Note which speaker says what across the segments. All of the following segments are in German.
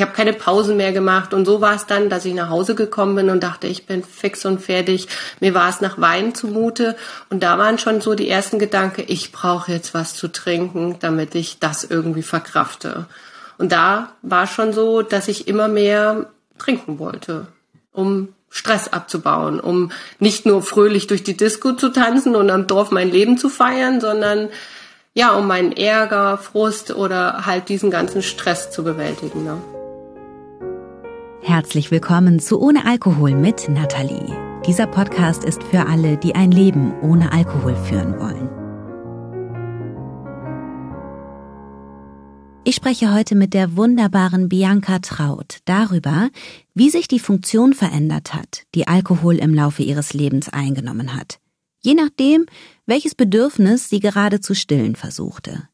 Speaker 1: ich habe keine Pausen mehr gemacht und so war es dann, dass ich nach Hause gekommen bin und dachte, ich bin fix und fertig. Mir war es nach Wein zumute und da waren schon so die ersten Gedanken, ich brauche jetzt was zu trinken, damit ich das irgendwie verkrafte. Und da war schon so, dass ich immer mehr trinken wollte, um Stress abzubauen, um nicht nur fröhlich durch die Disco zu tanzen und am Dorf mein Leben zu feiern, sondern ja, um meinen Ärger, Frust oder halt diesen ganzen Stress zu bewältigen. Ne?
Speaker 2: Herzlich willkommen zu Ohne Alkohol mit Nathalie. Dieser Podcast ist für alle, die ein Leben ohne Alkohol führen wollen. Ich spreche heute mit der wunderbaren Bianca Traut darüber, wie sich die Funktion verändert hat, die Alkohol im Laufe ihres Lebens eingenommen hat. Je nachdem, welches Bedürfnis sie gerade zu stillen versuchte.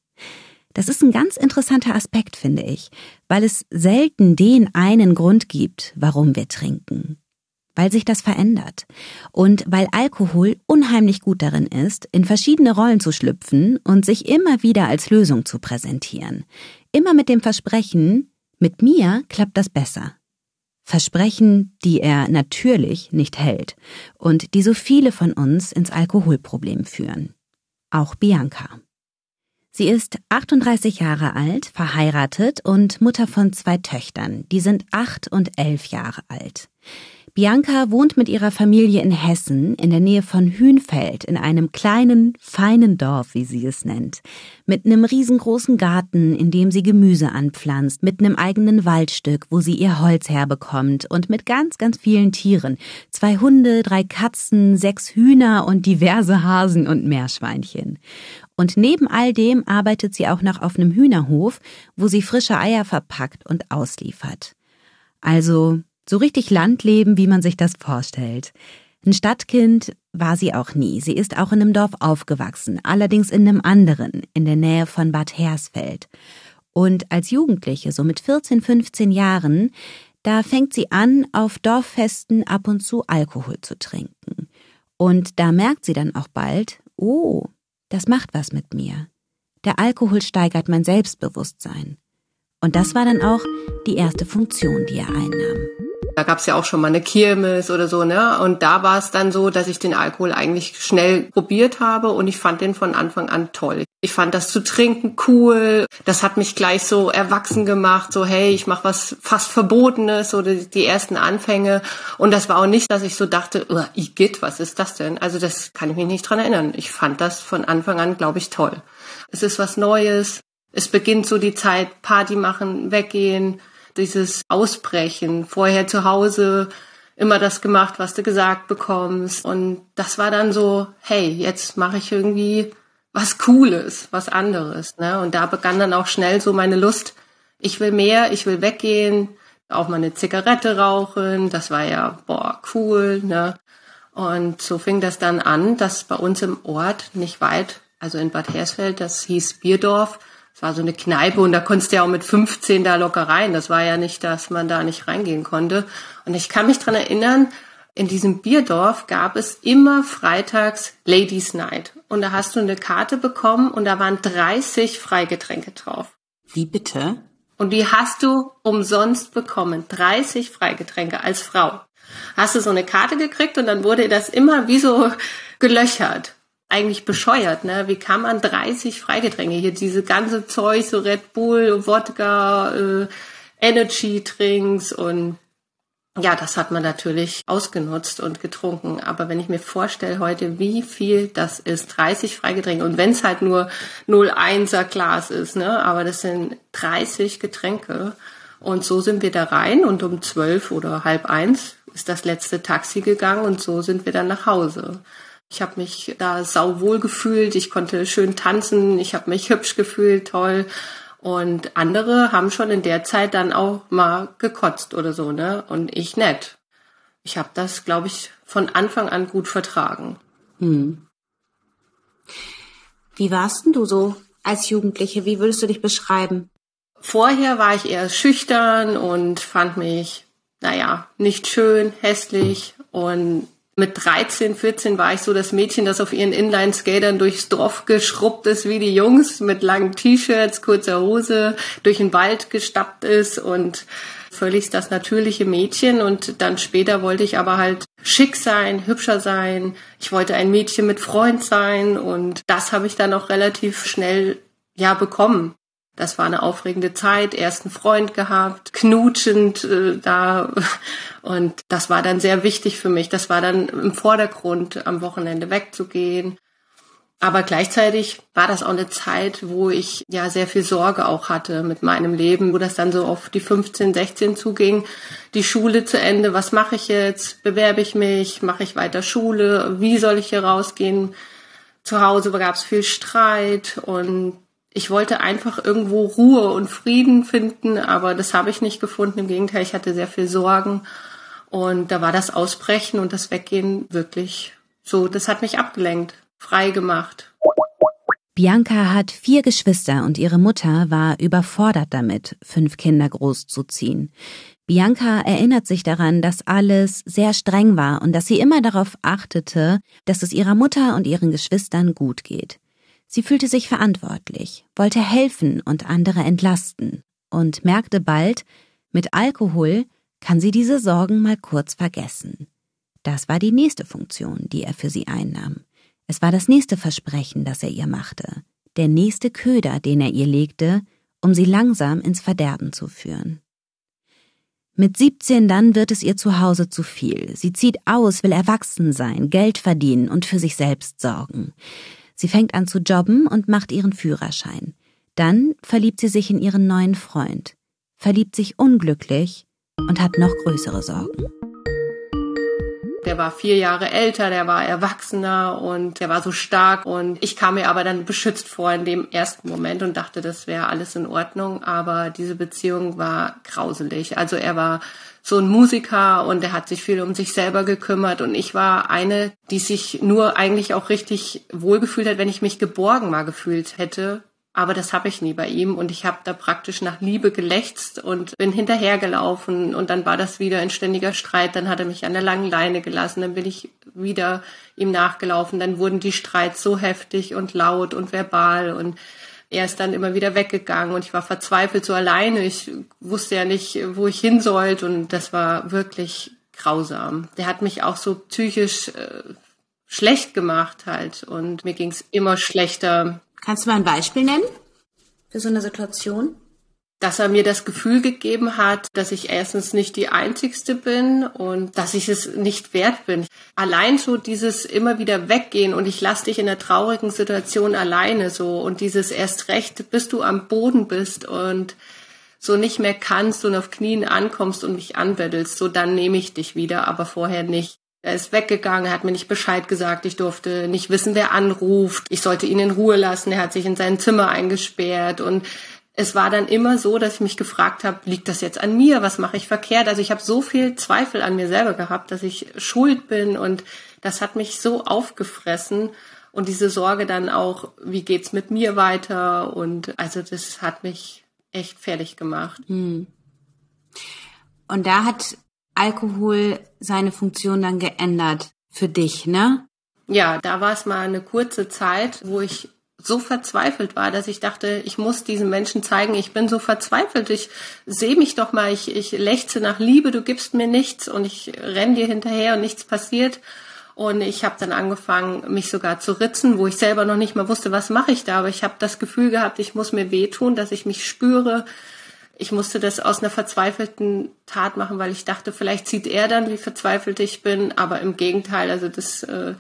Speaker 2: Das ist ein ganz interessanter Aspekt, finde ich, weil es selten den einen Grund gibt, warum wir trinken. Weil sich das verändert und weil Alkohol unheimlich gut darin ist, in verschiedene Rollen zu schlüpfen und sich immer wieder als Lösung zu präsentieren. Immer mit dem Versprechen, mit mir klappt das besser. Versprechen, die er natürlich nicht hält und die so viele von uns ins Alkoholproblem führen. Auch Bianca. Sie ist 38 Jahre alt, verheiratet und Mutter von zwei Töchtern. Die sind acht und elf Jahre alt. Bianca wohnt mit ihrer Familie in Hessen in der Nähe von Hünfeld in einem kleinen, feinen Dorf, wie sie es nennt. Mit einem riesengroßen Garten, in dem sie Gemüse anpflanzt, mit einem eigenen Waldstück, wo sie ihr Holz herbekommt und mit ganz, ganz vielen Tieren. Zwei Hunde, drei Katzen, sechs Hühner und diverse Hasen und Meerschweinchen. Und neben all dem arbeitet sie auch noch auf einem Hühnerhof, wo sie frische Eier verpackt und ausliefert. Also so richtig Landleben, wie man sich das vorstellt. Ein Stadtkind war sie auch nie. Sie ist auch in einem Dorf aufgewachsen, allerdings in einem anderen, in der Nähe von Bad Hersfeld. Und als Jugendliche, so mit 14, 15 Jahren, da fängt sie an, auf Dorffesten ab und zu Alkohol zu trinken. Und da merkt sie dann auch bald, oh, das macht was mit mir. Der Alkohol steigert mein Selbstbewusstsein. Und das war dann auch die erste Funktion, die er einnahm.
Speaker 1: Da gab's ja auch schon mal eine Kirmes oder so, ne? Und da war es dann so, dass ich den Alkohol eigentlich schnell probiert habe und ich fand den von Anfang an toll. Ich fand das zu trinken cool. Das hat mich gleich so erwachsen gemacht, so hey, ich mache was fast Verbotenes oder die ersten Anfänge. Und das war auch nicht, dass ich so dachte, oh, Igitt, was ist das denn? Also das kann ich mich nicht dran erinnern. Ich fand das von Anfang an, glaube ich, toll. Es ist was Neues. Es beginnt so die Zeit, Party machen, weggehen dieses Ausbrechen. Vorher zu Hause immer das gemacht, was du gesagt bekommst. Und das war dann so, hey, jetzt mache ich irgendwie was Cooles, was anderes. Ne? Und da begann dann auch schnell so meine Lust, ich will mehr, ich will weggehen, auch mal eine Zigarette rauchen. Das war ja, boah, cool. Ne? Und so fing das dann an, dass bei uns im Ort, nicht weit, also in Bad Hersfeld, das hieß Bierdorf, es war so eine Kneipe und da konntest du ja auch mit 15 da locker rein. Das war ja nicht, dass man da nicht reingehen konnte. Und ich kann mich dran erinnern, in diesem Bierdorf gab es immer freitags Ladies Night. Und da hast du eine Karte bekommen und da waren 30 Freigetränke drauf.
Speaker 2: Wie bitte?
Speaker 1: Und die hast du umsonst bekommen. 30 Freigetränke als Frau. Hast du so eine Karte gekriegt und dann wurde das immer wie so gelöchert eigentlich bescheuert, ne? Wie kann man 30 Freigetränke hier, diese ganze Zeug, so Red Bull, Wodka, äh, Energy Drinks und ja, das hat man natürlich ausgenutzt und getrunken. Aber wenn ich mir vorstelle heute, wie viel das ist, 30 Freigetränke und wenn es halt nur 01er Glas ist, ne? Aber das sind 30 Getränke. Und so sind wir da rein und um zwölf oder halb eins ist das letzte Taxi gegangen und so sind wir dann nach Hause. Ich habe mich da sauwohl gefühlt, ich konnte schön tanzen, ich habe mich hübsch gefühlt, toll. Und andere haben schon in der Zeit dann auch mal gekotzt oder so, ne? Und ich nett. Ich habe das, glaube ich, von Anfang an gut vertragen. Hm.
Speaker 2: Wie warst denn du so als Jugendliche? Wie würdest du dich beschreiben?
Speaker 1: Vorher war ich eher schüchtern und fand mich, naja, nicht schön, hässlich und Mit 13, 14 war ich so das Mädchen, das auf ihren Inline-Skatern durchs Dorf geschrubbt ist wie die Jungs, mit langen T-Shirts, kurzer Hose, durch den Wald gestappt ist und völlig das natürliche Mädchen. Und dann später wollte ich aber halt schick sein, hübscher sein. Ich wollte ein Mädchen mit Freund sein und das habe ich dann auch relativ schnell ja bekommen. Das war eine aufregende Zeit, ersten Freund gehabt, knutschend äh, da und das war dann sehr wichtig für mich. Das war dann im Vordergrund, am Wochenende wegzugehen. Aber gleichzeitig war das auch eine Zeit, wo ich ja sehr viel Sorge auch hatte mit meinem Leben, wo das dann so auf die 15, 16 zuging. Die Schule zu Ende, was mache ich jetzt? Bewerbe ich mich? Mache ich weiter Schule? Wie soll ich hier rausgehen? Zu Hause gab es viel Streit und ich wollte einfach irgendwo Ruhe und Frieden finden, aber das habe ich nicht gefunden. Im Gegenteil, ich hatte sehr viel Sorgen. Und da war das Ausbrechen und das Weggehen wirklich so, das hat mich abgelenkt, frei gemacht.
Speaker 2: Bianca hat vier Geschwister und ihre Mutter war überfordert damit, fünf Kinder großzuziehen. Bianca erinnert sich daran, dass alles sehr streng war und dass sie immer darauf achtete, dass es ihrer Mutter und ihren Geschwistern gut geht. Sie fühlte sich verantwortlich, wollte helfen und andere entlasten und merkte bald, mit Alkohol kann sie diese Sorgen mal kurz vergessen. Das war die nächste Funktion, die er für sie einnahm. Es war das nächste Versprechen, das er ihr machte, der nächste Köder, den er ihr legte, um sie langsam ins Verderben zu führen. Mit 17 dann wird es ihr zu Hause zu viel. Sie zieht aus, will erwachsen sein, Geld verdienen und für sich selbst sorgen. Sie fängt an zu jobben und macht ihren Führerschein. Dann verliebt sie sich in ihren neuen Freund, verliebt sich unglücklich und hat noch größere Sorgen.
Speaker 1: Der war vier Jahre älter, der war erwachsener und der war so stark und ich kam mir aber dann beschützt vor in dem ersten Moment und dachte, das wäre alles in Ordnung, aber diese Beziehung war grauselig. Also er war so ein Musiker und er hat sich viel um sich selber gekümmert und ich war eine, die sich nur eigentlich auch richtig wohlgefühlt hat, wenn ich mich geborgen mal gefühlt hätte. Aber das habe ich nie bei ihm und ich habe da praktisch nach Liebe gelächzt und bin hinterhergelaufen und dann war das wieder ein ständiger Streit. Dann hat er mich an der langen Leine gelassen, dann bin ich wieder ihm nachgelaufen. Dann wurden die Streits so heftig und laut und verbal und er ist dann immer wieder weggegangen und ich war verzweifelt so alleine. Ich wusste ja nicht, wo ich hin sollte und das war wirklich grausam. Der hat mich auch so psychisch äh, schlecht gemacht halt und mir ging es immer schlechter.
Speaker 2: Kannst du mal ein Beispiel nennen für so eine Situation?
Speaker 1: Dass er mir das Gefühl gegeben hat, dass ich erstens nicht die Einzigste bin und dass ich es nicht wert bin. Allein so dieses immer wieder weggehen und ich lasse dich in einer traurigen Situation alleine so und dieses erst recht, bis du am Boden bist und so nicht mehr kannst und auf Knien ankommst und mich anbettelst, so dann nehme ich dich wieder, aber vorher nicht. Er ist weggegangen, er hat mir nicht Bescheid gesagt, ich durfte nicht wissen, wer anruft, ich sollte ihn in Ruhe lassen, er hat sich in sein Zimmer eingesperrt und es war dann immer so, dass ich mich gefragt habe, liegt das jetzt an mir? Was mache ich verkehrt? Also ich habe so viel Zweifel an mir selber gehabt, dass ich schuld bin und das hat mich so aufgefressen und diese Sorge dann auch, wie geht's mit mir weiter? Und also das hat mich echt fertig gemacht. Hm.
Speaker 2: Und da hat Alkohol seine Funktion dann geändert für dich, ne?
Speaker 1: Ja, da war es mal eine kurze Zeit, wo ich so verzweifelt war, dass ich dachte, ich muss diesen Menschen zeigen, ich bin so verzweifelt, ich sehe mich doch mal, ich, ich lechze nach Liebe, du gibst mir nichts und ich renn dir hinterher und nichts passiert. Und ich habe dann angefangen, mich sogar zu ritzen, wo ich selber noch nicht mal wusste, was mache ich da. Aber ich habe das Gefühl gehabt, ich muss mir wehtun, dass ich mich spüre. Ich musste das aus einer verzweifelten Tat machen, weil ich dachte, vielleicht sieht er dann, wie verzweifelt ich bin. Aber im Gegenteil, also das äh,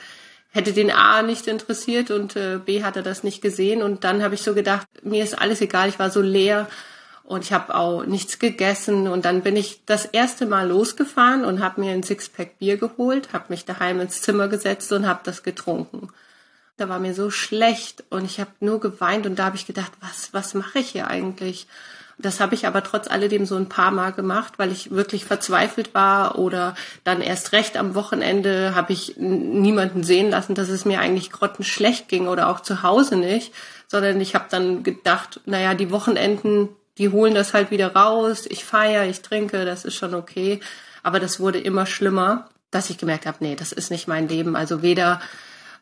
Speaker 1: hätte den A nicht interessiert und äh, B hat er das nicht gesehen. Und dann habe ich so gedacht, mir ist alles egal, ich war so leer und ich habe auch nichts gegessen. Und dann bin ich das erste Mal losgefahren und habe mir ein Sixpack Bier geholt, habe mich daheim ins Zimmer gesetzt und habe das getrunken. Da war mir so schlecht und ich habe nur geweint und da habe ich gedacht, was, was mache ich hier eigentlich? Das habe ich aber trotz alledem so ein paar Mal gemacht, weil ich wirklich verzweifelt war oder dann erst recht am Wochenende habe ich niemanden sehen lassen, dass es mir eigentlich grottenschlecht ging oder auch zu Hause nicht, sondern ich habe dann gedacht, naja, die Wochenenden, die holen das halt wieder raus, ich feiere, ich trinke, das ist schon okay. Aber das wurde immer schlimmer dass ich gemerkt habe, nee, das ist nicht mein Leben. Also weder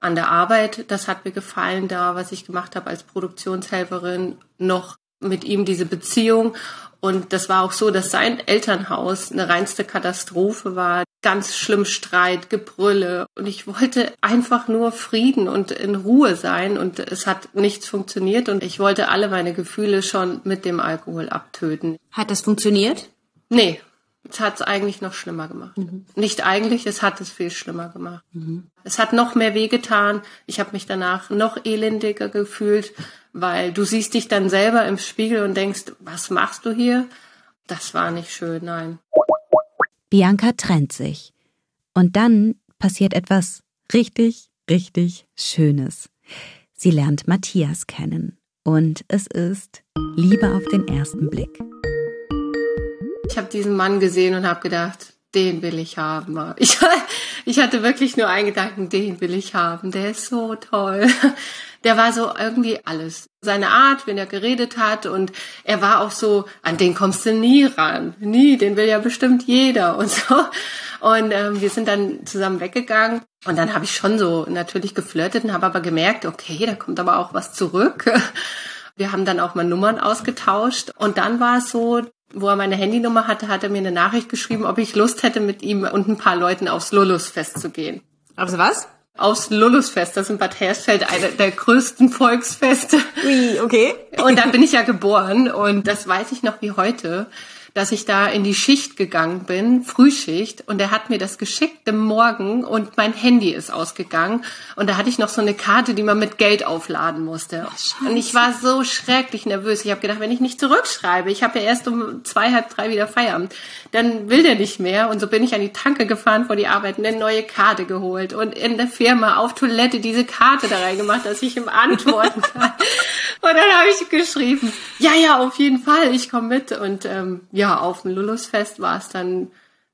Speaker 1: an der Arbeit, das hat mir gefallen da, was ich gemacht habe als Produktionshelferin, noch mit ihm diese Beziehung. Und das war auch so, dass sein Elternhaus eine reinste Katastrophe war. Ganz schlimm Streit, Gebrülle. Und ich wollte einfach nur Frieden und in Ruhe sein. Und es hat nichts funktioniert. Und ich wollte alle meine Gefühle schon mit dem Alkohol abtöten.
Speaker 2: Hat das funktioniert?
Speaker 1: Nee, es hat es eigentlich noch schlimmer gemacht. Mhm. Nicht eigentlich, es hat es viel schlimmer gemacht. Mhm. Es hat noch mehr wehgetan. Ich habe mich danach noch elendiger gefühlt, weil du siehst dich dann selber im Spiegel und denkst, was machst du hier? Das war nicht schön, nein.
Speaker 2: Bianca trennt sich. Und dann passiert etwas richtig, richtig Schönes. Sie lernt Matthias kennen. Und es ist Liebe auf den ersten Blick.
Speaker 1: Ich habe diesen Mann gesehen und habe gedacht, den will ich haben. Ich, ich hatte wirklich nur einen Gedanken, den will ich haben. Der ist so toll. Der war so irgendwie alles. Seine Art, wenn er geredet hat und er war auch so, an den kommst du nie ran. Nie, den will ja bestimmt jeder und so. Und ähm, wir sind dann zusammen weggegangen und dann habe ich schon so natürlich geflirtet und habe aber gemerkt, okay, da kommt aber auch was zurück. Wir haben dann auch mal Nummern ausgetauscht und dann war es so, wo er meine Handynummer hatte, hat er mir eine Nachricht geschrieben, ob ich Lust hätte, mit ihm und ein paar Leuten aufs Lulusfest zu gehen.
Speaker 2: Aufs was?
Speaker 1: Aufs Lulusfest, das ist in Bad Hersfeld einer der größten Volksfeste.
Speaker 2: Ui, okay.
Speaker 1: Und da bin ich ja geboren und das weiß ich noch wie heute dass ich da in die Schicht gegangen bin, Frühschicht, und er hat mir das geschickt im Morgen und mein Handy ist ausgegangen. Und da hatte ich noch so eine Karte, die man mit Geld aufladen musste. Oh, und ich war so schrecklich nervös. Ich habe gedacht, wenn ich nicht zurückschreibe, ich habe ja erst um zwei, halb drei wieder Feierabend, dann will der nicht mehr. Und so bin ich an die Tanke gefahren vor die Arbeit, eine neue Karte geholt und in der Firma auf Toilette diese Karte da reingemacht, dass ich ihm antworten kann. und dann habe ich geschrieben, ja, ja, auf jeden Fall, ich komme mit. Und ähm, ja, auf dem Lulusfest war es dann,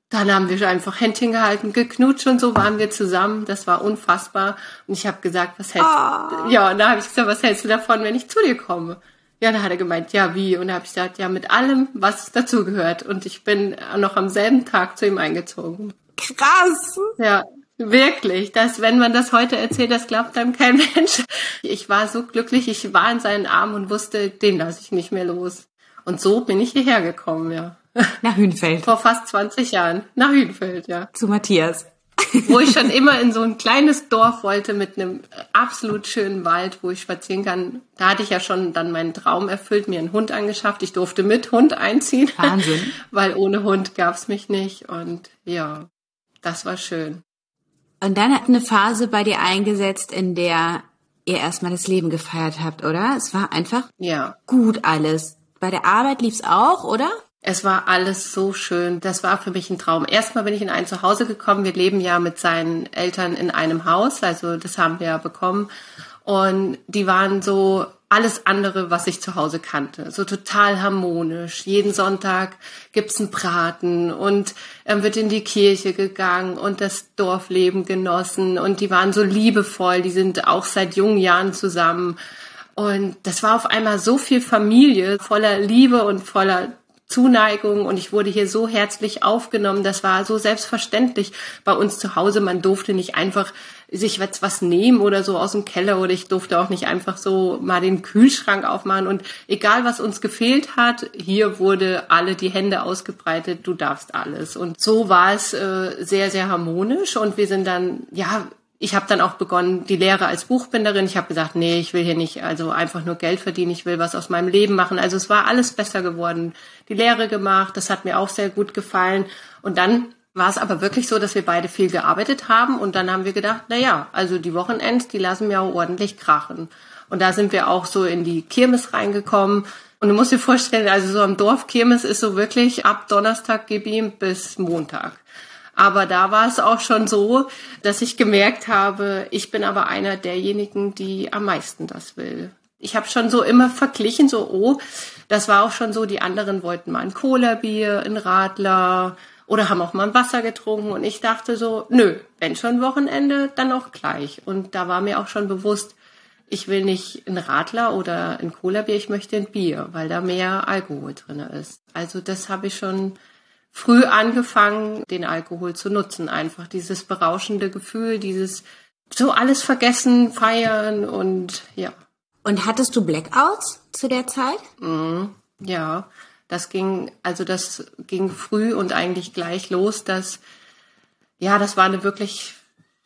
Speaker 1: dann haben wir einfach Händchen gehalten, geknutscht und so waren wir zusammen. Das war unfassbar. Und ich habe gesagt, was hältst du? Oh. Ja, und da habe ich gesagt, was hältst du davon, wenn ich zu dir komme? Ja, da hat er gemeint, ja, wie? Und da habe ich gesagt, ja, mit allem, was dazugehört. Und ich bin noch am selben Tag zu ihm eingezogen.
Speaker 2: Krass.
Speaker 1: Ja, Wirklich, dass wenn man das heute erzählt, das glaubt einem kein Mensch. Ich war so glücklich, ich war in seinen Armen und wusste, den lasse ich nicht mehr los. Und so bin ich hierher gekommen, ja.
Speaker 2: Nach Hünfeld.
Speaker 1: Vor fast 20 Jahren. Nach Hünfeld, ja.
Speaker 2: Zu Matthias.
Speaker 1: wo ich schon immer in so ein kleines Dorf wollte mit einem absolut schönen Wald, wo ich spazieren kann. Da hatte ich ja schon dann meinen Traum erfüllt, mir einen Hund angeschafft. Ich durfte mit Hund einziehen.
Speaker 2: Wahnsinn.
Speaker 1: Weil ohne Hund gab's mich nicht. Und ja, das war schön.
Speaker 2: Und dann hat eine Phase bei dir eingesetzt, in der ihr erstmal das Leben gefeiert habt, oder? Es war einfach
Speaker 1: ja.
Speaker 2: gut alles. Bei der Arbeit lief's auch, oder?
Speaker 1: Es war alles so schön. Das war für mich ein Traum. Erstmal bin ich in ein Zuhause gekommen. Wir leben ja mit seinen Eltern in einem Haus. Also das haben wir ja bekommen. Und die waren so alles andere, was ich zu Hause kannte. So total harmonisch. Jeden Sonntag gibt's einen Braten und ähm, wird in die Kirche gegangen und das Dorfleben genossen. Und die waren so liebevoll. Die sind auch seit jungen Jahren zusammen. Und das war auf einmal so viel Familie, voller Liebe und voller Zuneigung und ich wurde hier so herzlich aufgenommen. Das war so selbstverständlich bei uns zu Hause. Man durfte nicht einfach sich jetzt was nehmen oder so aus dem Keller oder ich durfte auch nicht einfach so mal den Kühlschrank aufmachen und egal was uns gefehlt hat, hier wurde alle die Hände ausgebreitet, du darfst alles. Und so war es äh, sehr, sehr harmonisch und wir sind dann, ja, ich habe dann auch begonnen, die Lehre als Buchbinderin. Ich habe gesagt, nee, ich will hier nicht also einfach nur Geld verdienen, ich will was aus meinem Leben machen. Also es war alles besser geworden. Die Lehre gemacht, das hat mir auch sehr gut gefallen. Und dann war es aber wirklich so, dass wir beide viel gearbeitet haben und dann haben wir gedacht, na ja, also die Wochenends, die lassen wir auch ordentlich krachen. Und da sind wir auch so in die Kirmes reingekommen. Und du musst dir vorstellen, also so am Dorf Kirmes ist so wirklich ab Donnerstag ihm bis Montag. Aber da war es auch schon so, dass ich gemerkt habe, ich bin aber einer derjenigen, die am meisten das will. Ich habe schon so immer verglichen, so, oh, das war auch schon so, die anderen wollten mal ein Cola-Bier, ein Radler oder haben auch mal ein Wasser getrunken. Und ich dachte so, nö, wenn schon Wochenende, dann auch gleich. Und da war mir auch schon bewusst, ich will nicht ein Radler oder ein Cola-Bier, ich möchte ein Bier, weil da mehr Alkohol drin ist. Also das habe ich schon früh angefangen, den Alkohol zu nutzen. Einfach dieses berauschende Gefühl, dieses so alles vergessen, feiern und ja.
Speaker 2: Und hattest du Blackouts zu der Zeit?
Speaker 1: Mhm, ja, das ging, also das ging früh und eigentlich gleich los, dass, ja, das war eine wirklich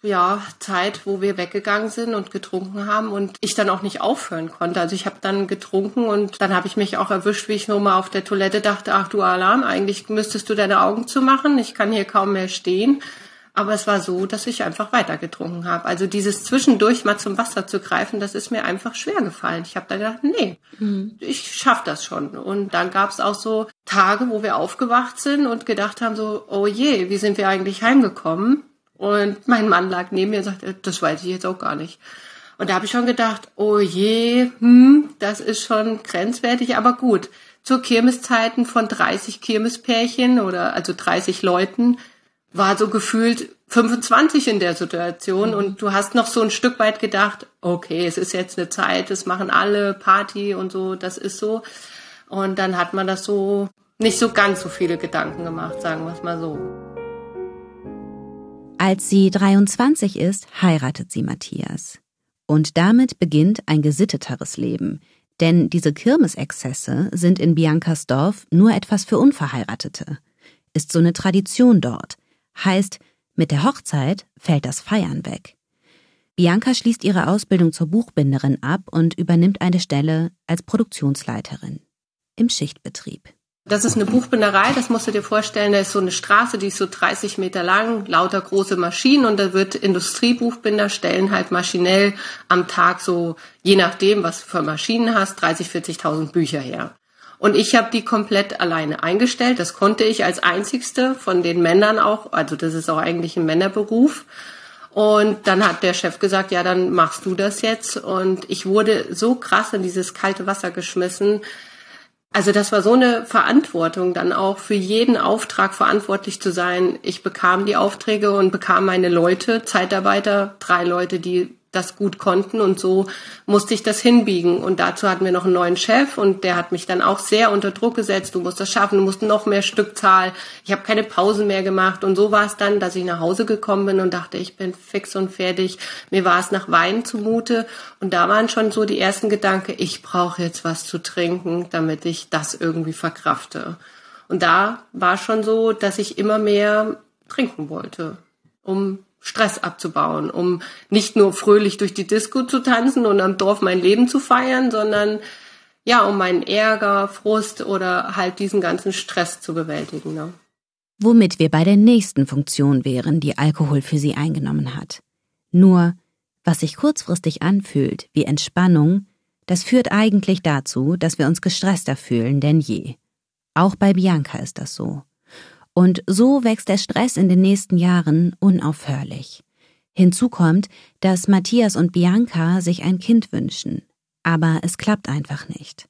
Speaker 1: ja, Zeit, wo wir weggegangen sind und getrunken haben und ich dann auch nicht aufhören konnte. Also ich habe dann getrunken und dann habe ich mich auch erwischt, wie ich nur mal auf der Toilette dachte, ach du Alarm, eigentlich müsstest du deine Augen zumachen, ich kann hier kaum mehr stehen. Aber es war so, dass ich einfach weiter getrunken habe. Also dieses zwischendurch mal zum Wasser zu greifen, das ist mir einfach schwer gefallen. Ich habe da gedacht, nee, mhm. ich schaff das schon. Und dann gab es auch so Tage, wo wir aufgewacht sind und gedacht haben so, oh je, wie sind wir eigentlich heimgekommen? Und mein Mann lag neben mir und sagte, das weiß ich jetzt auch gar nicht. Und da habe ich schon gedacht, oh je, hm, das ist schon grenzwertig, aber gut. Zu Kirmeszeiten von 30 Kirmespärchen oder also 30 Leuten war so gefühlt 25 in der Situation mhm. und du hast noch so ein Stück weit gedacht, okay, es ist jetzt eine Zeit, es machen alle Party und so, das ist so. Und dann hat man das so nicht so ganz so viele Gedanken gemacht, sagen wir es mal so.
Speaker 2: Als sie 23 ist, heiratet sie Matthias. Und damit beginnt ein gesitteteres Leben. Denn diese Kirmesexzesse sind in Biancas Dorf nur etwas für Unverheiratete. Ist so eine Tradition dort. Heißt, mit der Hochzeit fällt das Feiern weg. Bianca schließt ihre Ausbildung zur Buchbinderin ab und übernimmt eine Stelle als Produktionsleiterin im Schichtbetrieb.
Speaker 1: Das ist eine Buchbinderei, das musst du dir vorstellen. Da ist so eine Straße, die ist so 30 Meter lang, lauter große Maschinen und da wird Industriebuchbinder stellen halt maschinell am Tag so, je nachdem, was du für Maschinen hast, 30, 40.000 Bücher her. Und ich habe die komplett alleine eingestellt. Das konnte ich als einzigste von den Männern auch. Also das ist auch eigentlich ein Männerberuf. Und dann hat der Chef gesagt, ja, dann machst du das jetzt. Und ich wurde so krass in dieses kalte Wasser geschmissen also das war so eine Verantwortung, dann auch für jeden Auftrag verantwortlich zu sein. Ich bekam die Aufträge und bekam meine Leute, Zeitarbeiter, drei Leute, die das gut konnten und so musste ich das hinbiegen. Und dazu hatten wir noch einen neuen Chef und der hat mich dann auch sehr unter Druck gesetzt. Du musst das schaffen, du musst noch mehr Stückzahl. Ich habe keine Pausen mehr gemacht und so war es dann, dass ich nach Hause gekommen bin und dachte, ich bin fix und fertig. Mir war es nach Wein zumute und da waren schon so die ersten Gedanken, ich brauche jetzt was zu trinken, damit ich das irgendwie verkrafte. Und da war schon so, dass ich immer mehr trinken wollte, um Stress abzubauen, um nicht nur fröhlich durch die Disco zu tanzen und am Dorf mein Leben zu feiern, sondern ja, um meinen Ärger, Frust oder halt diesen ganzen Stress zu bewältigen. Ne?
Speaker 2: Womit wir bei der nächsten Funktion wären, die Alkohol für sie eingenommen hat. Nur, was sich kurzfristig anfühlt wie Entspannung, das führt eigentlich dazu, dass wir uns gestresster fühlen denn je. Auch bei Bianca ist das so. Und so wächst der Stress in den nächsten Jahren unaufhörlich. Hinzu kommt, dass Matthias und Bianca sich ein Kind wünschen. Aber es klappt einfach nicht.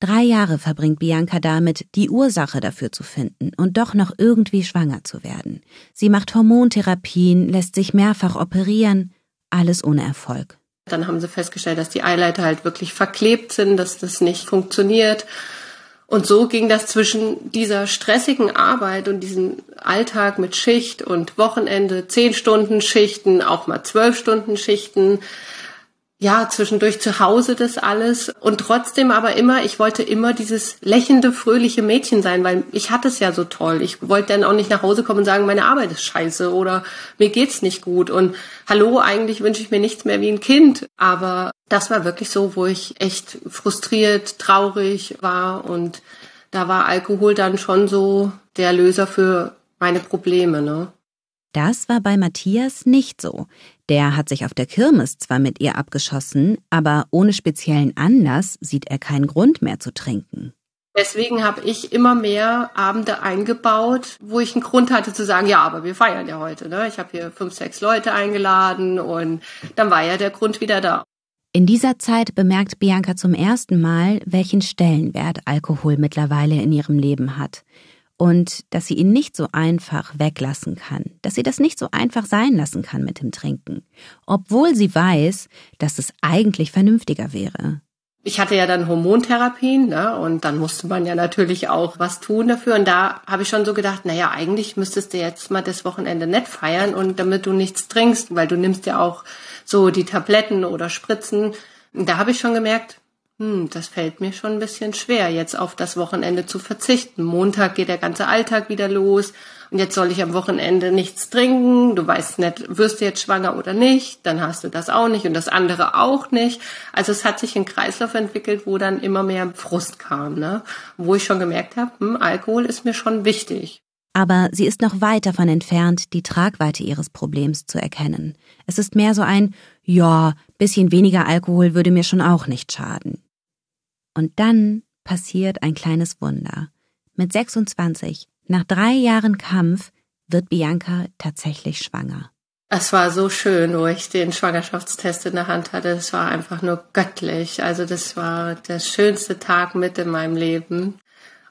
Speaker 2: Drei Jahre verbringt Bianca damit, die Ursache dafür zu finden und doch noch irgendwie schwanger zu werden. Sie macht Hormontherapien, lässt sich mehrfach operieren, alles ohne Erfolg.
Speaker 1: Dann haben sie festgestellt, dass die Eileiter halt wirklich verklebt sind, dass das nicht funktioniert. Und so ging das zwischen dieser stressigen Arbeit und diesem Alltag mit Schicht und Wochenende, zehn Stunden Schichten, auch mal zwölf Stunden Schichten, ja, zwischendurch zu Hause das alles und trotzdem aber immer, ich wollte immer dieses lächelnde, fröhliche Mädchen sein, weil ich hatte es ja so toll. Ich wollte dann auch nicht nach Hause kommen und sagen, meine Arbeit ist scheiße oder mir geht's nicht gut und hallo, eigentlich wünsche ich mir nichts mehr wie ein Kind, aber das war wirklich so, wo ich echt frustriert, traurig war und da war Alkohol dann schon so der Löser für meine Probleme, ne?
Speaker 2: Das war bei Matthias nicht so. Der hat sich auf der Kirmes zwar mit ihr abgeschossen, aber ohne speziellen Anlass sieht er keinen Grund mehr zu trinken.
Speaker 1: Deswegen habe ich immer mehr Abende eingebaut, wo ich einen Grund hatte zu sagen, ja, aber wir feiern ja heute. Ne? Ich habe hier fünf, sechs Leute eingeladen und dann war ja der Grund wieder da.
Speaker 2: In dieser Zeit bemerkt Bianca zum ersten Mal, welchen Stellenwert Alkohol mittlerweile in ihrem Leben hat und dass sie ihn nicht so einfach weglassen kann, dass sie das nicht so einfach sein lassen kann mit dem Trinken, obwohl sie weiß, dass es eigentlich vernünftiger wäre.
Speaker 1: ich hatte ja dann Hormontherapien, ne? Und dann musste man ja natürlich auch was tun dafür. Und da habe ich schon so gedacht, naja, eigentlich müsstest du jetzt mal das Wochenende nett feiern und damit du nichts trinkst, weil du nimmst ja auch so die Tabletten oder Spritzen. Und da habe ich schon gemerkt, hm, das fällt mir schon ein bisschen schwer, jetzt auf das Wochenende zu verzichten. Montag geht der ganze Alltag wieder los und jetzt soll ich am Wochenende nichts trinken. Du weißt nicht, wirst du jetzt schwanger oder nicht, dann hast du das auch nicht und das andere auch nicht. Also es hat sich ein Kreislauf entwickelt, wo dann immer mehr Frust kam, ne? Wo ich schon gemerkt habe, hm, Alkohol ist mir schon wichtig.
Speaker 2: Aber sie ist noch weit davon entfernt, die Tragweite ihres Problems zu erkennen. Es ist mehr so ein, ja, bisschen weniger Alkohol würde mir schon auch nicht schaden. Und dann passiert ein kleines Wunder. Mit 26, nach drei Jahren Kampf, wird Bianca tatsächlich schwanger.
Speaker 1: Es war so schön, wo ich den Schwangerschaftstest in der Hand hatte. Es war einfach nur göttlich. Also das war der schönste Tag mit in meinem Leben.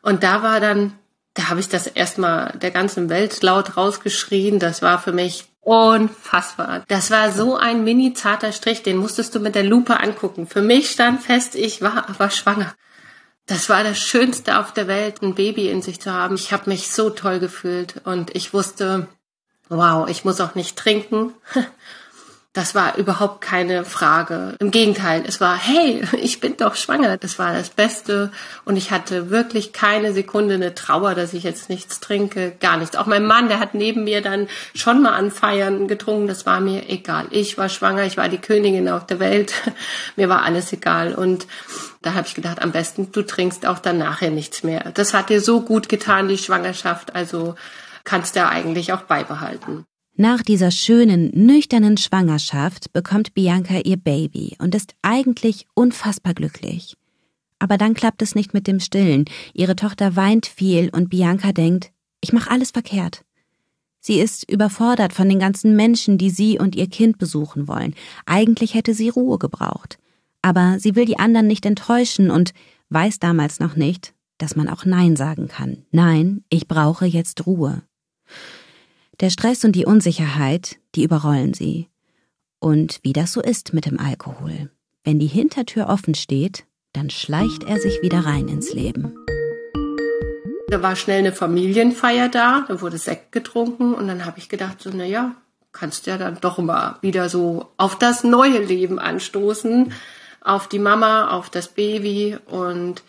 Speaker 1: Und da war dann, da habe ich das erstmal der ganzen Welt laut rausgeschrien. Das war für mich unfassbar. Das war so ein mini zarter Strich, den musstest du mit der Lupe angucken. Für mich stand fest, ich war aber schwanger. Das war das Schönste auf der Welt, ein Baby in sich zu haben. Ich habe mich so toll gefühlt und ich wusste, wow, ich muss auch nicht trinken. Das war überhaupt keine Frage. Im Gegenteil, es war, hey, ich bin doch schwanger. Das war das Beste. Und ich hatte wirklich keine Sekunde eine Trauer, dass ich jetzt nichts trinke. Gar nichts. Auch mein Mann, der hat neben mir dann schon mal an Feiern getrunken. Das war mir egal. Ich war schwanger. Ich war die Königin auf der Welt. mir war alles egal. Und da habe ich gedacht, am besten, du trinkst auch dann nachher nichts mehr. Das hat dir so gut getan, die Schwangerschaft. Also kannst du eigentlich auch beibehalten.
Speaker 2: Nach dieser schönen, nüchternen Schwangerschaft bekommt Bianca ihr Baby und ist eigentlich unfassbar glücklich. Aber dann klappt es nicht mit dem Stillen. Ihre Tochter weint viel und Bianca denkt, ich mache alles verkehrt. Sie ist überfordert von den ganzen Menschen, die sie und ihr Kind besuchen wollen. Eigentlich hätte sie Ruhe gebraucht. Aber sie will die anderen nicht enttäuschen und weiß damals noch nicht, dass man auch Nein sagen kann. Nein, ich brauche jetzt Ruhe. Der Stress und die Unsicherheit, die überrollen sie. Und wie das so ist mit dem Alkohol. Wenn die Hintertür offen steht, dann schleicht er sich wieder rein ins Leben.
Speaker 1: Da war schnell eine Familienfeier da, da wurde Sekt getrunken und dann habe ich gedacht, so, na ja, kannst ja dann doch mal wieder so auf das neue Leben anstoßen, auf die Mama, auf das Baby und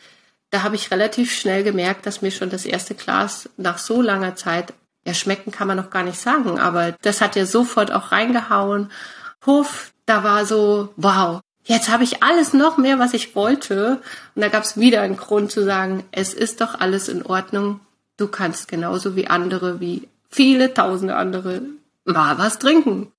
Speaker 1: da habe ich relativ schnell gemerkt, dass mir schon das erste Glas nach so langer Zeit ja, schmecken kann man noch gar nicht sagen, aber das hat ja sofort auch reingehauen. Puff, da war so, wow, jetzt habe ich alles noch mehr, was ich wollte. Und da gab es wieder einen Grund zu sagen, es ist doch alles in Ordnung. Du kannst genauso wie andere, wie viele tausende andere, mal was trinken.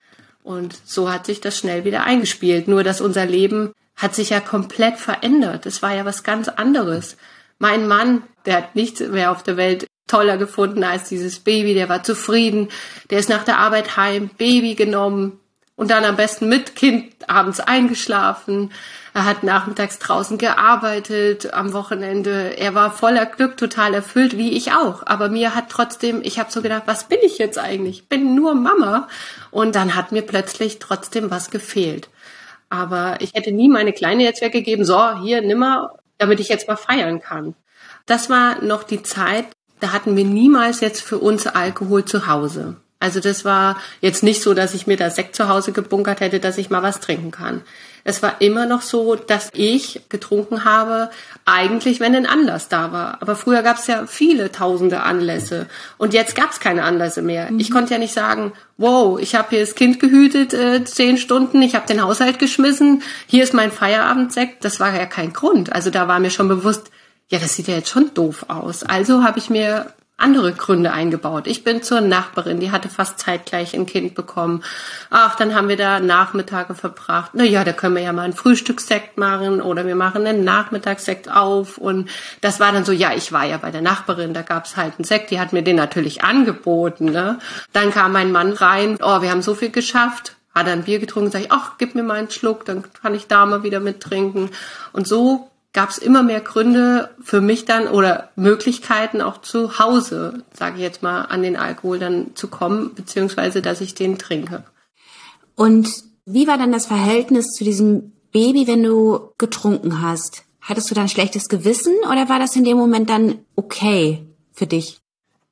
Speaker 1: Und so hat sich das schnell wieder eingespielt. Nur dass unser Leben hat sich ja komplett verändert. Es war ja was ganz anderes. Mein Mann, der hat nichts mehr auf der Welt toller gefunden als dieses Baby. Der war zufrieden. Der ist nach der Arbeit heim, Baby genommen und dann am besten mit Kind abends eingeschlafen. Er hat nachmittags draußen gearbeitet am Wochenende. Er war voller Glück, total erfüllt, wie ich auch. Aber mir hat trotzdem, ich habe so gedacht, was bin ich jetzt eigentlich? Ich bin nur Mama. Und dann hat mir plötzlich trotzdem was gefehlt. Aber ich hätte nie meine Kleine jetzt weggegeben, so, hier, nimmer, damit ich jetzt mal feiern kann. Das war noch die Zeit, da hatten wir niemals jetzt für uns Alkohol zu Hause. Also das war jetzt nicht so, dass ich mir da Sekt zu Hause gebunkert hätte, dass ich mal was trinken kann. Es war immer noch so, dass ich getrunken habe, eigentlich wenn ein Anlass da war. Aber früher gab es ja viele tausende Anlässe und jetzt gab es keine Anlässe mehr. Mhm. Ich konnte ja nicht sagen, wow, ich habe hier das Kind gehütet äh, zehn Stunden, ich habe den Haushalt geschmissen, hier ist mein Feierabendsekt. Das war ja kein Grund. Also da war mir schon bewusst, ja, das sieht ja jetzt schon doof aus. Also habe ich mir andere Gründe eingebaut. Ich bin zur Nachbarin, die hatte fast zeitgleich ein Kind bekommen. Ach, dann haben wir da Nachmittage verbracht. Na ja, da können wir ja mal einen Frühstückssekt machen oder wir machen einen Nachmittagssekt auf. Und das war dann so, ja, ich war ja bei der Nachbarin, da gab's halt einen Sekt, die hat mir den natürlich angeboten. Ne? Dann kam mein Mann rein, oh, wir haben so viel geschafft. Hat ein Bier getrunken, sag ich, ach, gib mir mal einen Schluck, dann kann ich da mal wieder mittrinken. Und so gab es immer mehr Gründe für mich dann oder Möglichkeiten auch zu Hause, sage ich jetzt mal, an den Alkohol dann zu kommen, beziehungsweise dass ich den trinke.
Speaker 2: Und wie war dann das Verhältnis zu diesem Baby, wenn du getrunken hast, hattest du dann schlechtes Gewissen oder war das in dem Moment dann okay für dich?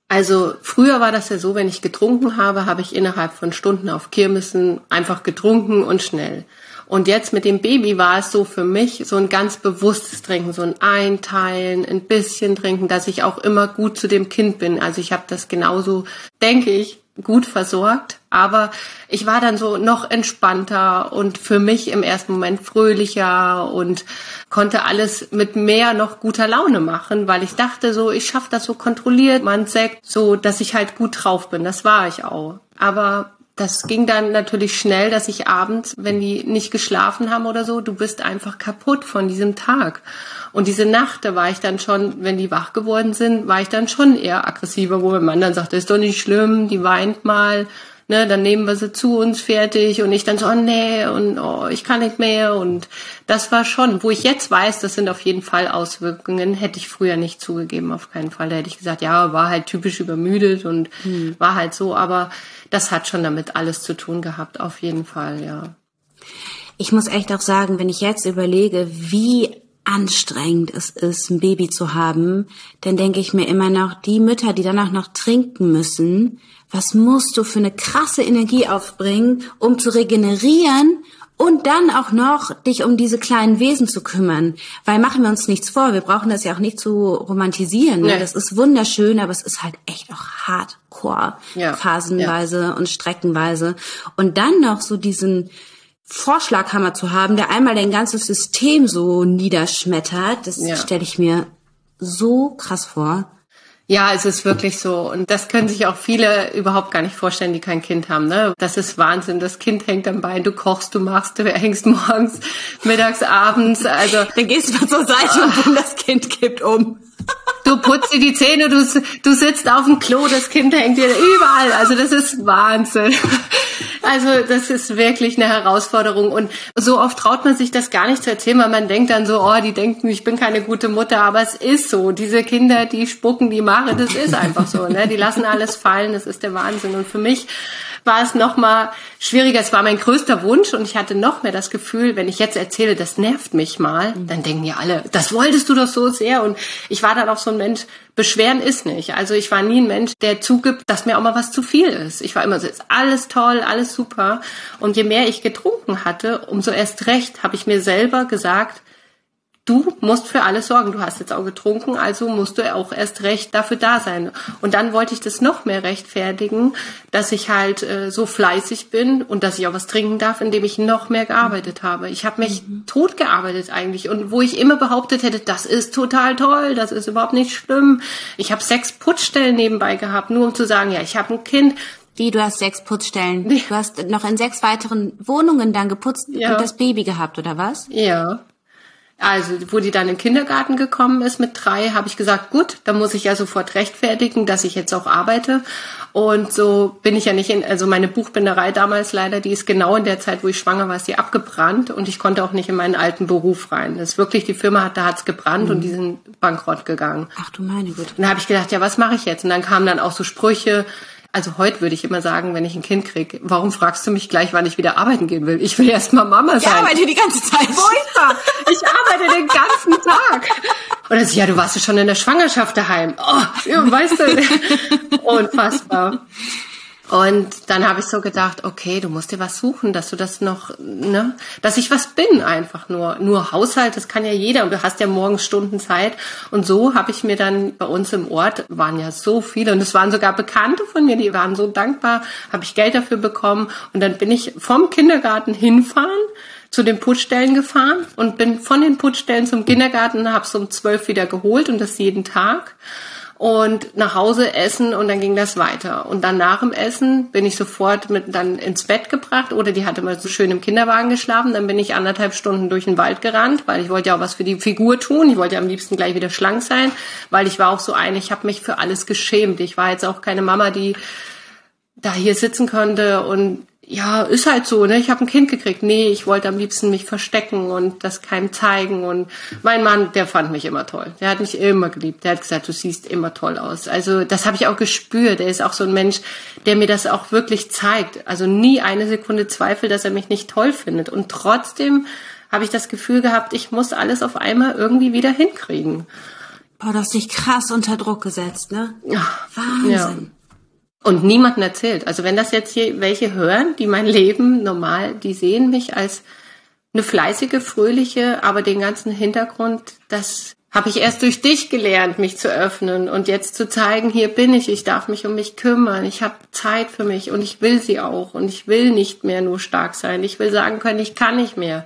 Speaker 1: Also früher war das ja so, wenn ich getrunken habe, habe ich innerhalb von Stunden auf Kirmessen einfach getrunken und schnell. Und jetzt mit dem Baby war es so für mich so ein ganz bewusstes Trinken, so ein Einteilen, ein bisschen trinken, dass ich auch immer gut zu dem Kind bin. Also ich habe das genauso, denke ich, gut versorgt, aber ich war dann so noch entspannter und für mich im ersten Moment fröhlicher und konnte alles mit mehr noch guter Laune machen, weil ich dachte so, ich schaffe das so kontrolliert, man sagt so, dass ich halt gut drauf bin. Das war ich auch. Aber das ging dann natürlich schnell, dass ich abends, wenn die nicht geschlafen haben oder so, du bist einfach kaputt von diesem Tag. Und diese Nacht, da war ich dann schon, wenn die wach geworden sind, war ich dann schon eher aggressiver, wo mein Mann dann sagt, das ist doch nicht schlimm, die weint mal, ne, dann nehmen wir sie zu uns fertig und ich dann so, oh nee, und oh, ich kann nicht mehr und das war schon, wo ich jetzt weiß, das sind auf jeden Fall Auswirkungen, hätte ich früher nicht zugegeben, auf keinen Fall. Da hätte ich gesagt, ja, war halt typisch übermüdet und hm. war halt so, aber das hat schon damit alles zu tun gehabt, auf jeden Fall, ja.
Speaker 2: Ich muss echt auch sagen, wenn ich jetzt überlege, wie anstrengend es ist, ein Baby zu haben, dann denke ich mir immer noch, die Mütter, die danach noch trinken müssen, was musst du für eine krasse Energie aufbringen, um zu regenerieren und dann auch noch dich um diese kleinen Wesen zu kümmern. Weil machen wir uns nichts vor, wir brauchen das ja auch nicht zu romantisieren. Ne? Das ist wunderschön, aber es ist halt echt auch hardcore, ja. phasenweise ja. und streckenweise. Und dann noch so diesen Vorschlaghammer zu haben, der einmal dein ganzes System so niederschmettert, das ja. stelle ich mir so krass vor.
Speaker 1: Ja, es ist wirklich so. Und das können sich auch viele überhaupt gar nicht vorstellen, die kein Kind haben. Ne? Das ist Wahnsinn. Das Kind hängt am Bein, du kochst, du machst, du hängst morgens, mittags, abends. Also
Speaker 2: Dann gehst du zur Seite und das Kind kippt um.
Speaker 1: Du putzt dir die Zähne, du, du sitzt auf dem Klo, das Kind hängt dir überall. Also das ist Wahnsinn. Also das ist wirklich eine Herausforderung und so oft traut man sich das gar nicht zu erzählen, weil man denkt dann so, oh, die denken, ich bin keine gute Mutter, aber es ist so. Diese Kinder, die spucken die Mare, das ist einfach so. Ne? Die lassen alles fallen, das ist der Wahnsinn. Und für mich war es noch mal schwieriger. Es war mein größter Wunsch und ich hatte noch mehr das Gefühl, wenn ich jetzt erzähle, das nervt mich mal, dann denken ja alle, das wolltest du doch so sehr. Und ich war dann auch so ein Mensch, beschweren ist nicht. Also ich war nie ein Mensch, der zugibt, dass mir auch mal was zu viel ist. Ich war immer so, ist alles toll, alles super. Und je mehr ich getrunken hatte, umso erst recht habe ich mir selber gesagt, du musst für alles sorgen. Du hast jetzt auch getrunken, also musst du auch erst recht dafür da sein. Und dann wollte ich das noch mehr rechtfertigen, dass ich halt äh, so fleißig bin und dass ich auch was trinken darf, indem ich noch mehr gearbeitet habe. Ich habe mich mhm. tot gearbeitet eigentlich und wo ich immer behauptet hätte, das ist total toll, das ist überhaupt nicht schlimm. Ich habe sechs Putzstellen nebenbei gehabt, nur um zu sagen, ja, ich habe ein Kind.
Speaker 2: Wie, du hast sechs Putzstellen? Du hast noch in sechs weiteren Wohnungen dann geputzt ja. und das Baby gehabt, oder was?
Speaker 1: Ja. Also, wo die dann in den Kindergarten gekommen ist mit drei, habe ich gesagt, gut, dann muss ich ja sofort rechtfertigen, dass ich jetzt auch arbeite. Und so bin ich ja nicht in, also meine Buchbinderei damals leider, die ist genau in der Zeit, wo ich schwanger war, ist die abgebrannt und ich konnte auch nicht in meinen alten Beruf rein. Das ist wirklich, die Firma hat, da hat's gebrannt mhm. und die sind bankrott gegangen.
Speaker 2: Ach du meine Güte.
Speaker 1: Und dann habe ich gedacht, ja, was mache ich jetzt? Und dann kamen dann auch so Sprüche, also heute würde ich immer sagen, wenn ich ein Kind kriege, warum fragst du mich gleich, wann ich wieder arbeiten gehen will? Ich will erst mal Mama sein. Ich
Speaker 2: arbeite die ganze Zeit.
Speaker 1: Furchtbar. Ich arbeite den ganzen Tag. Oder sie, ja, du warst ja schon in der Schwangerschaft daheim. Oh, weißt du, unfassbar. Und dann habe ich so gedacht, okay, du musst dir was suchen, dass du das noch, ne, dass ich was bin einfach nur. Nur Haushalt, das kann ja jeder und du hast ja morgens Stunden Zeit. Und so habe ich mir dann bei uns im Ort, waren ja so viele und es waren sogar Bekannte von mir, die waren so dankbar, habe ich Geld dafür bekommen. Und dann bin ich vom Kindergarten hinfahren zu den Putzstellen gefahren und bin von den Putzstellen zum Kindergarten, habe es um zwölf wieder geholt und das jeden Tag und nach Hause essen und dann ging das weiter. Und dann nach dem Essen bin ich sofort mit dann ins Bett gebracht oder die hatte mal so schön im Kinderwagen geschlafen. Dann bin ich anderthalb Stunden durch den Wald gerannt, weil ich wollte ja auch was für die Figur tun. Ich wollte ja am liebsten gleich wieder schlank sein, weil ich war auch so eine, ich habe mich für alles geschämt. Ich war jetzt auch keine Mama, die da hier sitzen konnte und ja, ist halt so, ne? Ich habe ein Kind gekriegt. Nee, ich wollte am liebsten mich verstecken und das keinem zeigen. Und mein Mann, der fand mich immer toll. Der hat mich immer geliebt. Der hat gesagt, du siehst immer toll aus. Also das habe ich auch gespürt. Er ist auch so ein Mensch, der mir das auch wirklich zeigt. Also nie eine Sekunde Zweifel, dass er mich nicht toll findet. Und trotzdem habe ich das Gefühl gehabt, ich muss alles auf einmal irgendwie wieder hinkriegen.
Speaker 2: Boah, du hast dich krass unter Druck gesetzt, ne? Ja. Wahnsinn. Ja.
Speaker 1: Und niemanden erzählt. Also wenn das jetzt hier welche hören, die mein Leben normal, die sehen mich als eine fleißige, fröhliche, aber den ganzen Hintergrund, das habe ich erst durch dich gelernt, mich zu öffnen und jetzt zu zeigen, hier bin ich, ich darf mich um mich kümmern, ich habe Zeit für mich und ich will sie auch und ich will nicht mehr nur stark sein. Ich will sagen können, ich kann nicht mehr.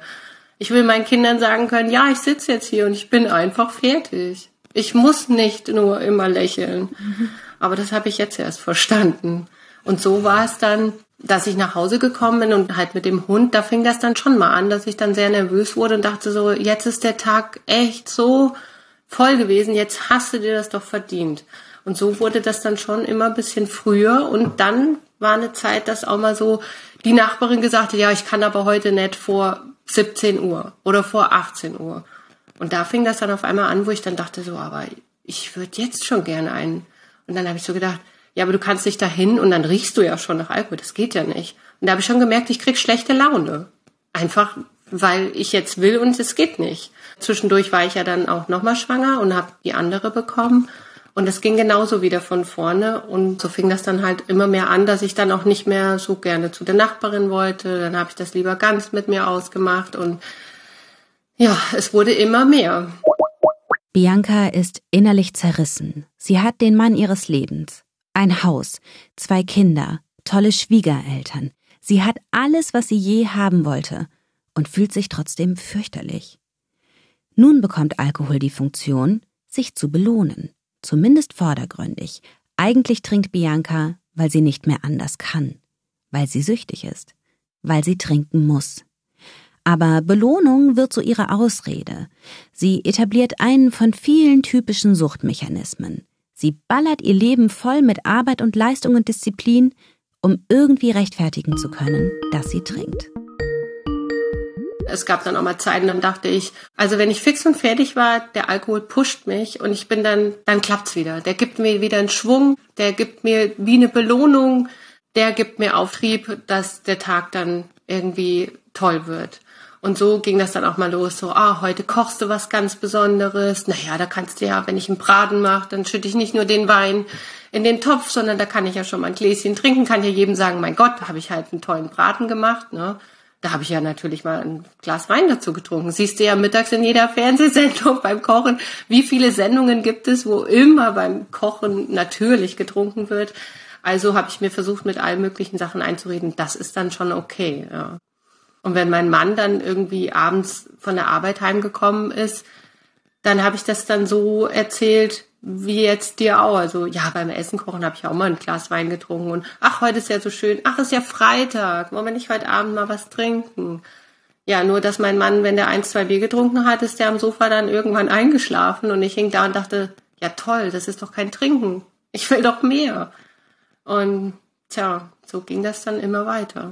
Speaker 1: Ich will meinen Kindern sagen können, ja, ich sitze jetzt hier und ich bin einfach fertig. Ich muss nicht nur immer lächeln. Mhm. Aber das habe ich jetzt erst verstanden. Und so war es dann, dass ich nach Hause gekommen bin und halt mit dem Hund, da fing das dann schon mal an, dass ich dann sehr nervös wurde und dachte so, jetzt ist der Tag echt so voll gewesen, jetzt hast du dir das doch verdient. Und so wurde das dann schon immer ein bisschen früher und dann war eine Zeit, dass auch mal so die Nachbarin gesagt hat, ja, ich kann aber heute nicht vor 17 Uhr oder vor 18 Uhr. Und da fing das dann auf einmal an, wo ich dann dachte so, aber ich würde jetzt schon gerne einen. Und dann habe ich so gedacht, ja, aber du kannst dich dahin und dann riechst du ja schon nach Alkohol. Das geht ja nicht. Und da habe ich schon gemerkt, ich krieg schlechte Laune. Einfach, weil ich jetzt will und es geht nicht. Zwischendurch war ich ja dann auch nochmal schwanger und habe die andere bekommen. Und es ging genauso wieder von vorne. Und so fing das dann halt immer mehr an, dass ich dann auch nicht mehr so gerne zu der Nachbarin wollte. Dann habe ich das lieber ganz mit mir ausgemacht. Und ja, es wurde immer mehr.
Speaker 2: Bianca ist innerlich zerrissen. Sie hat den Mann ihres Lebens. Ein Haus, zwei Kinder, tolle Schwiegereltern. Sie hat alles, was sie je haben wollte und fühlt sich trotzdem fürchterlich. Nun bekommt Alkohol die Funktion, sich zu belohnen, zumindest vordergründig. Eigentlich trinkt Bianca, weil sie nicht mehr anders kann, weil sie süchtig ist, weil sie trinken muss. Aber Belohnung wird zu ihrer Ausrede. Sie etabliert einen von vielen typischen Suchtmechanismen. Sie ballert ihr Leben voll mit Arbeit und Leistung und Disziplin, um irgendwie rechtfertigen zu können, dass sie trinkt.
Speaker 1: Es gab dann auch mal Zeiten, dann dachte ich, also wenn ich fix und fertig war, der Alkohol pusht mich und ich bin dann, dann klappt's wieder. Der gibt mir wieder einen Schwung, der gibt mir wie eine Belohnung, der gibt mir Auftrieb, dass der Tag dann irgendwie toll wird. Und so ging das dann auch mal los, so, ah, heute kochst du was ganz Besonderes. Naja, da kannst du ja, wenn ich einen Braten mache, dann schütte ich nicht nur den Wein in den Topf, sondern da kann ich ja schon mal ein Gläschen trinken, kann ja jedem sagen, mein Gott, da habe ich halt einen tollen Braten gemacht. Ne? Da habe ich ja natürlich mal ein Glas Wein dazu getrunken. Siehst du ja mittags in jeder Fernsehsendung beim Kochen. Wie viele Sendungen gibt es, wo immer beim Kochen natürlich getrunken wird? Also habe ich mir versucht, mit allen möglichen Sachen einzureden. Das ist dann schon okay. Ja. Und wenn mein Mann dann irgendwie abends von der Arbeit heimgekommen ist, dann habe ich das dann so erzählt, wie jetzt dir auch. Also ja, beim Essen kochen habe ich auch mal ein Glas Wein getrunken und ach, heute ist ja so schön. Ach, ist ja Freitag. Wollen wir nicht heute Abend mal was trinken? Ja, nur dass mein Mann, wenn der ein, zwei Bier getrunken hat, ist der am Sofa dann irgendwann eingeschlafen und ich hing da und dachte, ja toll, das ist doch kein Trinken. Ich will doch mehr. Und tja, so ging das dann immer weiter.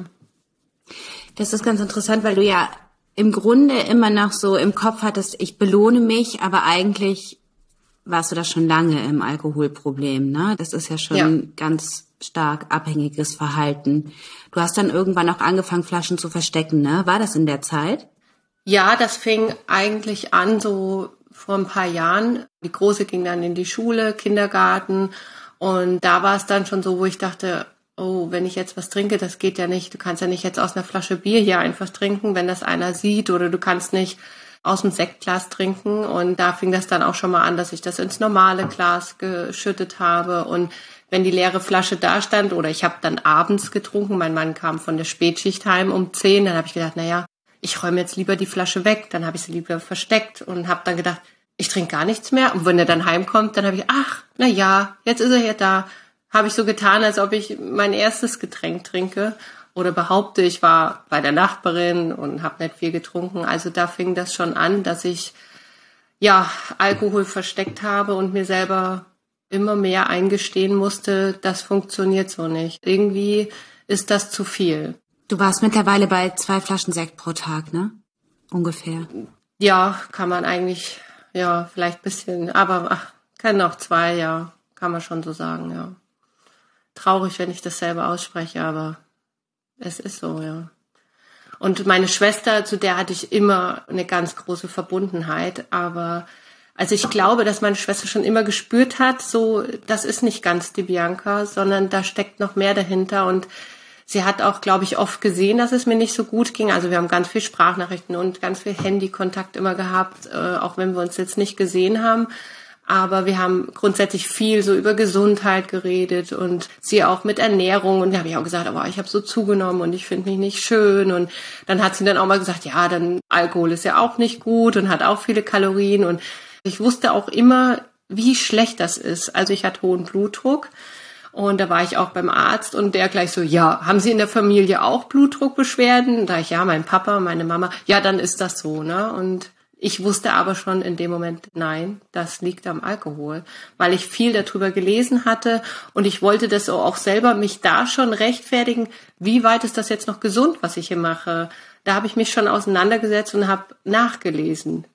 Speaker 2: Das ist ganz interessant, weil du ja im Grunde immer noch so im Kopf hattest, ich belohne mich, aber eigentlich warst du da schon lange im Alkoholproblem, ne? Das ist ja schon ja. ganz stark abhängiges Verhalten. Du hast dann irgendwann auch angefangen, Flaschen zu verstecken, ne? War das in der Zeit?
Speaker 1: Ja, das fing eigentlich an so vor ein paar Jahren. Die Große ging dann in die Schule, Kindergarten und da war es dann schon so, wo ich dachte, oh, wenn ich jetzt was trinke, das geht ja nicht. Du kannst ja nicht jetzt aus einer Flasche Bier hier einfach trinken, wenn das einer sieht, oder du kannst nicht aus dem Sektglas trinken. Und da fing das dann auch schon mal an, dass ich das ins normale Glas geschüttet habe. Und wenn die leere Flasche da stand, oder ich habe dann abends getrunken, mein Mann kam von der Spätschicht heim um zehn, dann habe ich gedacht, na ja, ich räume jetzt lieber die Flasche weg. Dann habe ich sie lieber versteckt und habe dann gedacht, ich trinke gar nichts mehr. Und wenn er dann heimkommt, dann habe ich, ach, na ja, jetzt ist er ja da habe ich so getan, als ob ich mein erstes Getränk trinke oder behaupte, ich war bei der Nachbarin und habe nicht viel getrunken. Also da fing das schon an, dass ich ja Alkohol versteckt habe und mir selber immer mehr eingestehen musste, das funktioniert so nicht. Irgendwie ist das zu viel.
Speaker 2: Du warst mittlerweile bei zwei Flaschen Sekt pro Tag, ne? Ungefähr.
Speaker 1: Ja, kann man eigentlich, ja, vielleicht bisschen, aber ach, kann auch zwei, ja, kann man schon so sagen, ja traurig, wenn ich das selber ausspreche, aber es ist so, ja. Und meine Schwester, zu der hatte ich immer eine ganz große Verbundenheit. Aber also ich glaube, dass meine Schwester schon immer gespürt hat, so, das ist nicht ganz die Bianca, sondern da steckt noch mehr dahinter. Und sie hat auch, glaube ich, oft gesehen, dass es mir nicht so gut ging. Also wir haben ganz viel Sprachnachrichten und ganz viel Handykontakt immer gehabt, äh, auch wenn wir uns jetzt nicht gesehen haben. Aber wir haben grundsätzlich viel so über Gesundheit geredet und sie auch mit Ernährung. Und da habe ich auch gesagt, aber ich habe so zugenommen und ich finde mich nicht schön. Und dann hat sie dann auch mal gesagt, ja, dann Alkohol ist ja auch nicht gut und hat auch viele Kalorien. Und ich wusste auch immer, wie schlecht das ist. Also ich hatte hohen Blutdruck. Und da war ich auch beim Arzt und der gleich so, ja, haben Sie in der Familie auch Blutdruckbeschwerden? Da ich, ja, mein Papa, meine Mama, ja, dann ist das so, ne? Und ich wusste aber schon in dem Moment, nein, das liegt am Alkohol, weil ich viel darüber gelesen hatte und ich wollte das auch selber mich da schon rechtfertigen, wie weit ist das jetzt noch gesund, was ich hier mache. Da habe ich mich schon auseinandergesetzt und habe nachgelesen,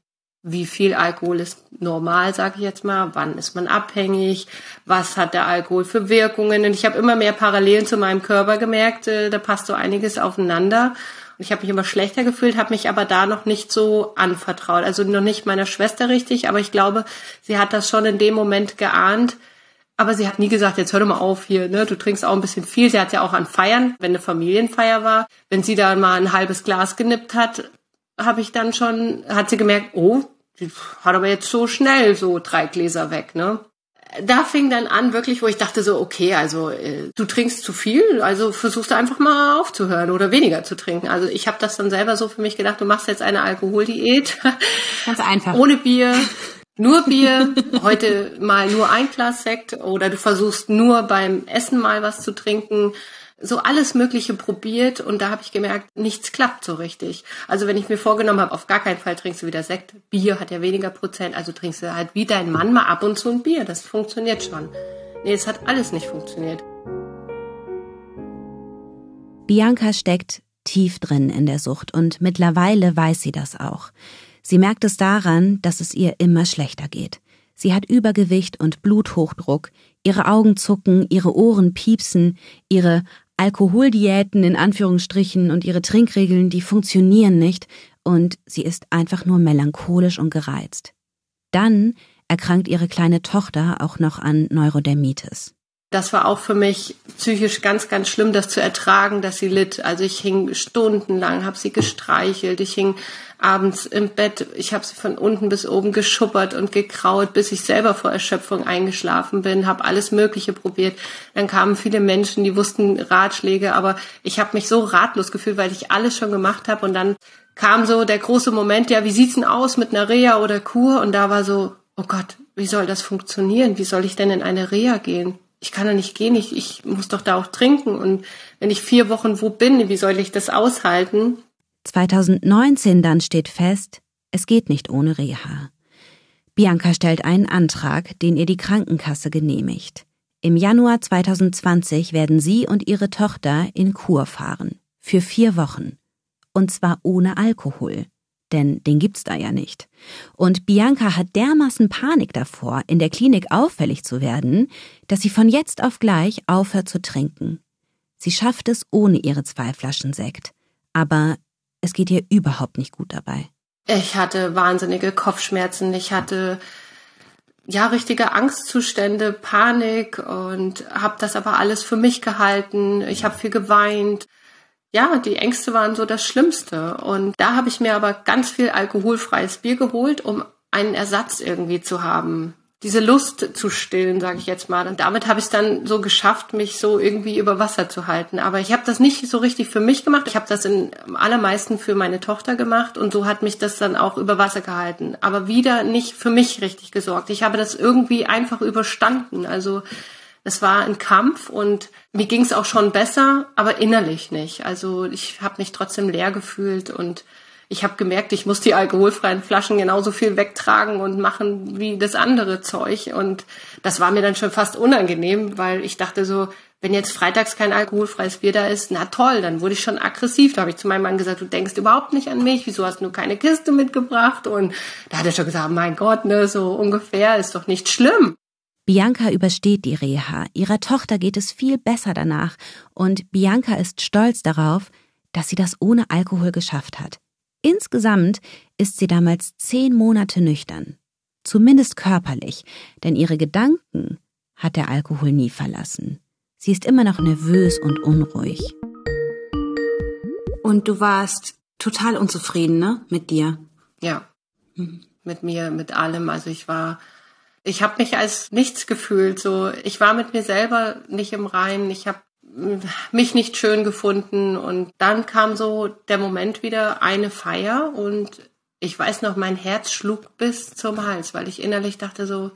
Speaker 1: wie viel Alkohol ist normal, sage ich jetzt mal, wann ist man abhängig, was hat der Alkohol für Wirkungen. Und ich habe immer mehr Parallelen zu meinem Körper gemerkt, äh, da passt so einiges aufeinander. Ich habe mich immer schlechter gefühlt, habe mich aber da noch nicht so anvertraut. Also noch nicht meiner Schwester richtig, aber ich glaube, sie hat das schon in dem Moment geahnt. Aber sie hat nie gesagt, jetzt hör doch mal auf hier, ne? Du trinkst auch ein bisschen viel. Sie hat ja auch an Feiern, wenn eine Familienfeier war, wenn sie da mal ein halbes Glas genippt hat, habe ich dann schon, hat sie gemerkt, oh, die hat aber jetzt so schnell so drei Gläser weg, ne? Da fing dann an, wirklich, wo ich dachte so, okay, also äh, du trinkst zu viel, also versuchst du einfach mal aufzuhören oder weniger zu trinken. Also ich habe das dann selber so für mich gedacht, du machst jetzt eine Alkoholdiät.
Speaker 2: Ganz einfach.
Speaker 1: Ohne Bier, nur Bier, heute mal nur ein Glas Sekt oder du versuchst nur beim Essen mal was zu trinken so alles Mögliche probiert und da habe ich gemerkt, nichts klappt so richtig. Also wenn ich mir vorgenommen habe, auf gar keinen Fall trinkst du wieder Sekt, Bier hat ja weniger Prozent, also trinkst du halt wie dein Mann mal ab und zu ein Bier, das funktioniert schon. Nee, es hat alles nicht funktioniert.
Speaker 2: Bianca steckt tief drin in der Sucht und mittlerweile weiß sie das auch. Sie merkt es daran, dass es ihr immer schlechter geht. Sie hat Übergewicht und Bluthochdruck, ihre Augen zucken, ihre Ohren piepsen, ihre Alkoholdiäten in Anführungsstrichen und ihre Trinkregeln, die funktionieren nicht und sie ist einfach nur melancholisch und gereizt. Dann erkrankt ihre kleine Tochter auch noch an Neurodermitis.
Speaker 1: Das war auch für mich psychisch ganz, ganz schlimm, das zu ertragen, dass sie litt. Also ich hing stundenlang, habe sie gestreichelt, ich hing abends im Bett, ich habe sie von unten bis oben geschuppert und gekraut, bis ich selber vor Erschöpfung eingeschlafen bin, habe alles Mögliche probiert. Dann kamen viele Menschen, die wussten Ratschläge, aber ich habe mich so ratlos gefühlt, weil ich alles schon gemacht habe und dann kam so der große Moment, ja, wie sieht's denn aus mit einer Reha oder Kur? Und da war so, oh Gott, wie soll das funktionieren? Wie soll ich denn in eine Reha gehen? Ich kann da nicht gehen, ich, ich muss doch da auch trinken. Und wenn ich vier Wochen wo bin, wie soll ich das aushalten?
Speaker 2: 2019 dann steht fest, es geht nicht ohne Reha. Bianca stellt einen Antrag, den ihr die Krankenkasse genehmigt. Im Januar 2020 werden sie und ihre Tochter in Kur fahren. Für vier Wochen. Und zwar ohne Alkohol denn den gibt's da ja nicht. Und Bianca hat dermaßen Panik davor, in der Klinik auffällig zu werden, dass sie von jetzt auf gleich aufhört zu trinken. Sie schafft es ohne ihre zwei Flaschen Sekt, aber es geht ihr überhaupt nicht gut dabei.
Speaker 1: Ich hatte wahnsinnige Kopfschmerzen, ich hatte ja richtige Angstzustände, Panik und habe das aber alles für mich gehalten. Ich habe viel geweint ja, die Ängste waren so das Schlimmste. Und da habe ich mir aber ganz viel alkoholfreies Bier geholt, um einen Ersatz irgendwie zu haben. Diese Lust zu stillen, sage ich jetzt mal. Und damit habe ich es dann so geschafft, mich so irgendwie über Wasser zu halten. Aber ich habe das nicht so richtig für mich gemacht. Ich habe das in allermeisten für meine Tochter gemacht und so hat mich das dann auch über Wasser gehalten. Aber wieder nicht für mich richtig gesorgt. Ich habe das irgendwie einfach überstanden. Also es war ein Kampf und mir ging es auch schon besser, aber innerlich nicht. Also ich habe mich trotzdem leer gefühlt und ich habe gemerkt, ich muss die alkoholfreien Flaschen genauso viel wegtragen und machen wie das andere Zeug. Und das war mir dann schon fast unangenehm, weil ich dachte so, wenn jetzt freitags kein alkoholfreies Bier da ist, na toll, dann wurde ich schon aggressiv. Da habe ich zu meinem Mann gesagt, du denkst überhaupt nicht an mich, wieso hast du keine Kiste mitgebracht? Und da hat er schon gesagt, mein Gott, ne, so ungefähr, ist doch nicht schlimm.
Speaker 2: Bianca übersteht die Reha, ihrer Tochter geht es viel besser danach und Bianca ist stolz darauf, dass sie das ohne Alkohol geschafft hat. Insgesamt ist sie damals zehn Monate nüchtern. Zumindest körperlich, denn ihre Gedanken hat der Alkohol nie verlassen. Sie ist immer noch nervös und unruhig.
Speaker 3: Und du warst total unzufrieden, ne, mit dir?
Speaker 1: Ja. Mhm. Mit mir, mit allem. Also ich war, ich habe mich als nichts gefühlt. So, ich war mit mir selber nicht im Reinen. Ich habe mich nicht schön gefunden und dann kam so der Moment wieder eine Feier und ich weiß noch, mein Herz schlug bis zum Hals, weil ich innerlich dachte so,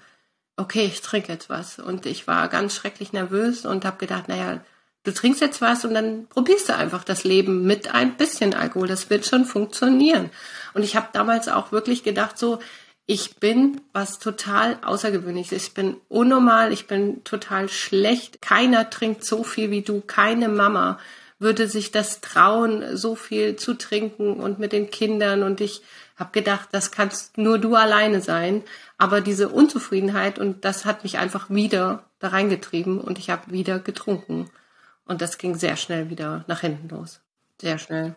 Speaker 1: okay, ich trinke jetzt was und ich war ganz schrecklich nervös und habe gedacht, naja, du trinkst jetzt was und dann probierst du einfach das Leben mit ein bisschen Alkohol. Das wird schon funktionieren. Und ich habe damals auch wirklich gedacht, so, ich bin was total Außergewöhnliches. Ich bin unnormal, ich bin total schlecht. Keiner trinkt so viel wie du, keine Mama würde sich das trauen, so viel zu trinken und mit den Kindern. Und ich habe gedacht, das kannst nur du alleine sein. Aber diese Unzufriedenheit und das hat mich einfach wieder da reingetrieben und ich habe wieder getrunken. Und das ging sehr schnell wieder nach hinten los. Sehr schnell.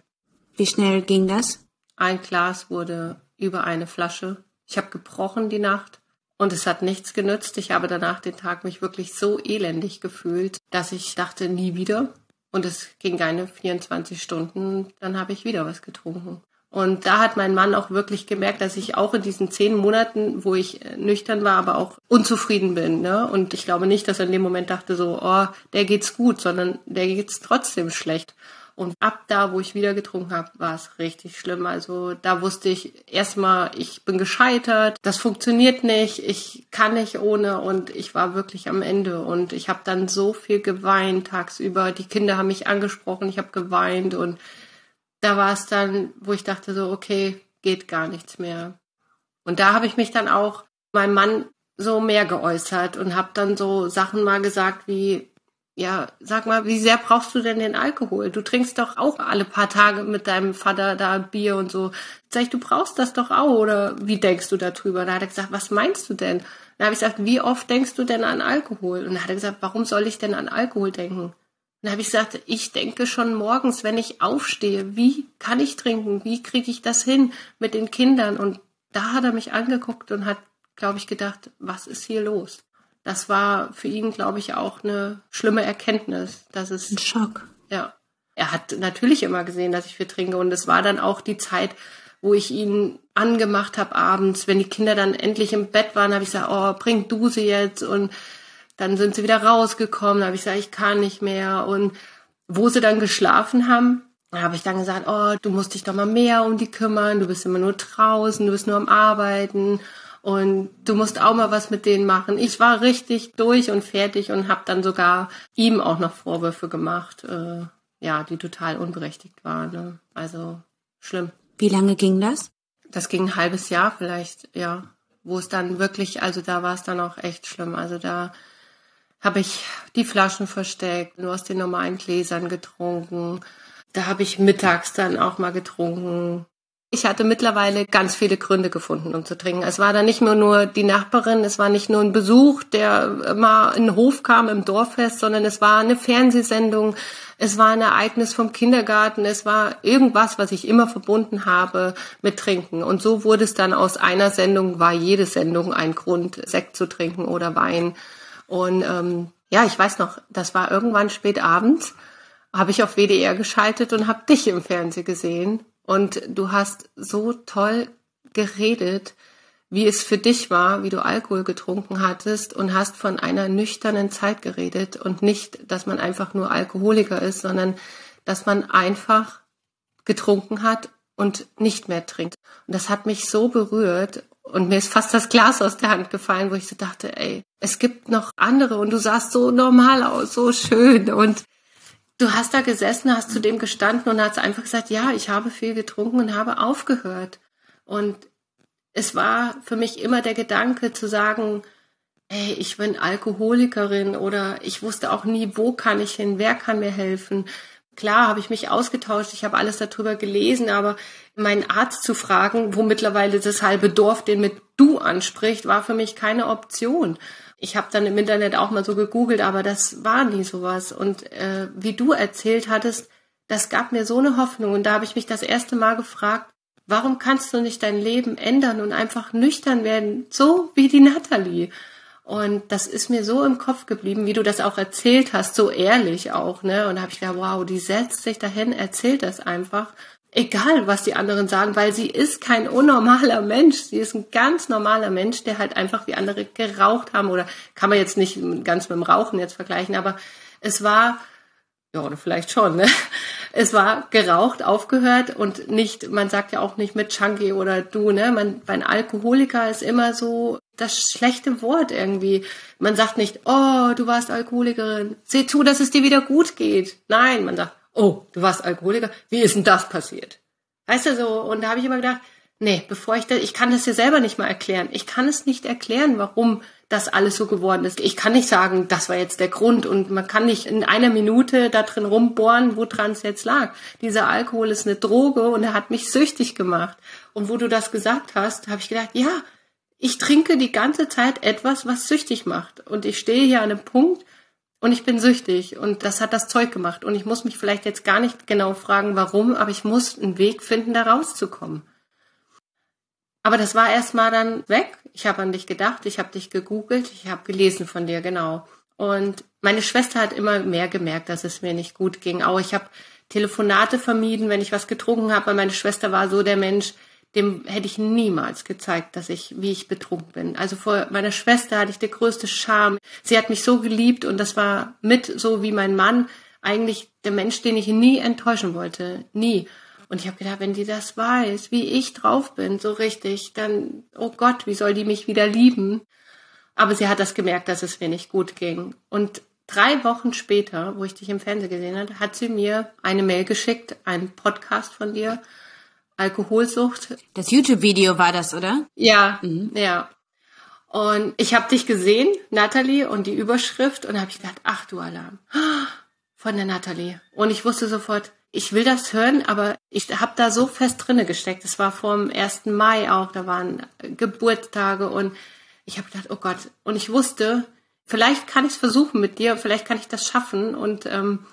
Speaker 3: Wie schnell ging das?
Speaker 1: Ein Glas wurde über eine Flasche. Ich habe gebrochen die Nacht und es hat nichts genützt. Ich habe danach den Tag mich wirklich so elendig gefühlt, dass ich dachte, nie wieder. Und es ging keine 24 Stunden, dann habe ich wieder was getrunken. Und da hat mein Mann auch wirklich gemerkt, dass ich auch in diesen zehn Monaten, wo ich äh, nüchtern war, aber auch unzufrieden bin. Ne? Und ich glaube nicht, dass er in dem Moment dachte so, oh, der geht's gut, sondern der geht's trotzdem schlecht. Und ab da, wo ich wieder getrunken habe, war es richtig schlimm. Also da wusste ich erstmal, ich bin gescheitert, das funktioniert nicht, ich kann nicht ohne und ich war wirklich am Ende. Und ich habe dann so viel geweint tagsüber. Die Kinder haben mich angesprochen, ich habe geweint und da war es dann, wo ich dachte so, okay, geht gar nichts mehr. Und da habe ich mich dann auch meinem Mann so mehr geäußert und habe dann so Sachen mal gesagt wie, ja, sag mal, wie sehr brauchst du denn den Alkohol? Du trinkst doch auch alle paar Tage mit deinem Vater da Bier und so. Sag ich, du brauchst das doch auch oder wie denkst du darüber? Da hat er gesagt, was meinst du denn? Dann habe ich gesagt, wie oft denkst du denn an Alkohol? Und dann hat er gesagt, warum soll ich denn an Alkohol denken? Dann habe ich gesagt, ich denke schon morgens, wenn ich aufstehe, wie kann ich trinken? Wie kriege ich das hin mit den Kindern? Und da hat er mich angeguckt und hat, glaube ich, gedacht, was ist hier los? Das war für ihn, glaube ich, auch eine schlimme Erkenntnis. Dass es,
Speaker 3: Ein Schock.
Speaker 1: Ja. Er hat natürlich immer gesehen, dass ich viel trinke. Und es war dann auch die Zeit, wo ich ihn angemacht habe abends, wenn die Kinder dann endlich im Bett waren, habe ich gesagt, oh, bring du sie jetzt und dann sind sie wieder rausgekommen, da habe ich gesagt, ich kann nicht mehr. Und wo sie dann geschlafen haben, habe ich dann gesagt, oh, du musst dich doch mal mehr um die kümmern, du bist immer nur draußen, du bist nur am Arbeiten und du musst auch mal was mit denen machen. Ich war richtig durch und fertig und habe dann sogar ihm auch noch Vorwürfe gemacht, äh, ja, die total unberechtigt waren. Ne? Also schlimm.
Speaker 3: Wie lange ging das?
Speaker 1: Das ging ein halbes Jahr vielleicht, ja, wo es dann wirklich, also da war es dann auch echt schlimm. Also da habe ich die Flaschen versteckt, nur aus den normalen Gläsern getrunken. Da habe ich mittags dann auch mal getrunken. Ich hatte mittlerweile ganz viele Gründe gefunden, um zu trinken. Es war dann nicht mehr nur die Nachbarin, es war nicht nur ein Besuch, der mal in den Hof kam im Dorffest, sondern es war eine Fernsehsendung, es war ein Ereignis vom Kindergarten, es war irgendwas, was ich immer verbunden habe mit Trinken. Und so wurde es dann aus einer Sendung, war jede Sendung ein Grund, Sekt zu trinken oder Wein. Und ähm, ja, ich weiß noch, das war irgendwann spät abends, habe ich auf WDR geschaltet und habe dich im Fernsehen gesehen. Und du hast so toll geredet, wie es für dich war, wie du Alkohol getrunken hattest und hast von einer nüchternen Zeit geredet und nicht, dass man einfach nur Alkoholiker ist, sondern dass man einfach getrunken hat und nicht mehr trinkt. Und das hat mich so berührt und mir ist fast das Glas aus der Hand gefallen, wo ich so dachte, ey, es gibt noch andere und du sahst so normal aus, so schön. Und du hast da gesessen, hast zu dem gestanden und hast einfach gesagt, ja, ich habe viel getrunken und habe aufgehört. Und es war für mich immer der Gedanke zu sagen, ey, ich bin Alkoholikerin oder ich wusste auch nie, wo kann ich hin, wer kann mir helfen. Klar habe ich mich ausgetauscht, ich habe alles darüber gelesen, aber meinen Arzt zu fragen, wo mittlerweile das halbe Dorf den mit du anspricht, war für mich keine Option. Ich habe dann im Internet auch mal so gegoogelt, aber das war nie sowas. Und äh, wie du erzählt hattest, das gab mir so eine Hoffnung. Und da habe ich mich das erste Mal gefragt, warum kannst du nicht dein Leben ändern und einfach nüchtern werden, so wie die Natalie? Und das ist mir so im Kopf geblieben, wie du das auch erzählt hast, so ehrlich auch, ne? Und da habe ich gedacht, wow, die setzt sich dahin, erzählt das einfach egal was die anderen sagen, weil sie ist kein unnormaler Mensch. Sie ist ein ganz normaler Mensch, der halt einfach wie andere geraucht haben oder kann man jetzt nicht ganz mit dem Rauchen jetzt vergleichen, aber es war, ja, oder vielleicht schon, ne? Es war geraucht, aufgehört und nicht, man sagt ja auch nicht mit Chunky oder du, ne? Man, bei Alkoholiker ist immer so das schlechte Wort irgendwie. Man sagt nicht, oh, du warst Alkoholikerin, seh zu, dass es dir wieder gut geht. Nein, man sagt, oh, du warst Alkoholiker, wie ist denn das passiert? Weißt du so, und da habe ich immer gedacht, nee, bevor ich das, ich kann das ja selber nicht mal erklären. Ich kann es nicht erklären, warum das alles so geworden ist. Ich kann nicht sagen, das war jetzt der Grund und man kann nicht in einer Minute da drin rumbohren, woran es jetzt lag. Dieser Alkohol ist eine Droge und er hat mich süchtig gemacht. Und wo du das gesagt hast, habe ich gedacht, ja, ich trinke die ganze Zeit etwas, was süchtig macht. Und ich stehe hier an einem Punkt, und ich bin süchtig und das hat das Zeug gemacht. Und ich muss mich vielleicht jetzt gar nicht genau fragen, warum, aber ich muss einen Weg finden, da rauszukommen. Aber das war erstmal dann weg. Ich habe an dich gedacht, ich habe dich gegoogelt, ich habe gelesen von dir, genau. Und meine Schwester hat immer mehr gemerkt, dass es mir nicht gut ging. Auch ich habe Telefonate vermieden, wenn ich was getrunken habe, weil meine Schwester war so der Mensch, dem hätte ich niemals gezeigt, dass ich, wie ich betrunken bin. Also vor meiner Schwester hatte ich die größte Scham. Sie hat mich so geliebt und das war mit so wie mein Mann eigentlich der Mensch, den ich nie enttäuschen wollte. Nie. Und ich habe gedacht, wenn die das weiß, wie ich drauf bin, so richtig, dann, oh Gott, wie soll die mich wieder lieben? Aber sie hat das gemerkt, dass es mir nicht gut ging. Und drei Wochen später, wo ich dich im Fernsehen gesehen habe, hat sie mir eine Mail geschickt, einen Podcast von dir, Alkoholsucht.
Speaker 3: Das YouTube-Video war das, oder?
Speaker 1: Ja, mhm. ja. Und ich habe dich gesehen, Natalie, und die Überschrift, und habe ich gedacht, ach du Alarm, von der Natalie. Und ich wusste sofort, ich will das hören, aber ich habe da so fest drinne gesteckt. Es war vor dem 1. Mai auch, da waren Geburtstage und ich habe gedacht, oh Gott. Und ich wusste, vielleicht kann ich es versuchen mit dir, vielleicht kann ich das schaffen. Und ähm,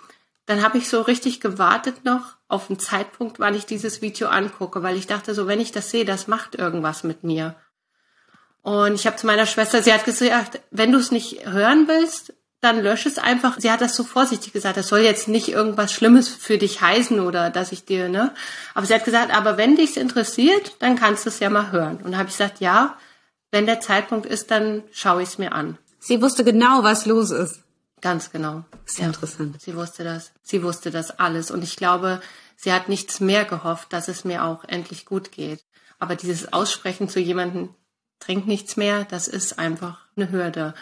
Speaker 1: dann habe ich so richtig gewartet noch auf den Zeitpunkt, wann ich dieses Video angucke, weil ich dachte so, wenn ich das sehe, das macht irgendwas mit mir. Und ich habe zu meiner Schwester, sie hat gesagt, wenn du es nicht hören willst, dann lösch es einfach. Sie hat das so vorsichtig gesagt, das soll jetzt nicht irgendwas Schlimmes für dich heißen oder dass ich dir, ne? Aber sie hat gesagt, aber wenn dich's interessiert, dann kannst du es ja mal hören. Und habe ich gesagt, ja, wenn der Zeitpunkt ist, dann schaue ich es mir an.
Speaker 3: Sie wusste genau, was los ist.
Speaker 1: Ganz genau.
Speaker 3: Sehr ja. interessant.
Speaker 1: Sie wusste das. Sie wusste das alles. Und ich glaube, sie hat nichts mehr gehofft, dass es mir auch endlich gut geht. Aber dieses Aussprechen zu jemandem, trink nichts mehr, das ist einfach eine Hürde.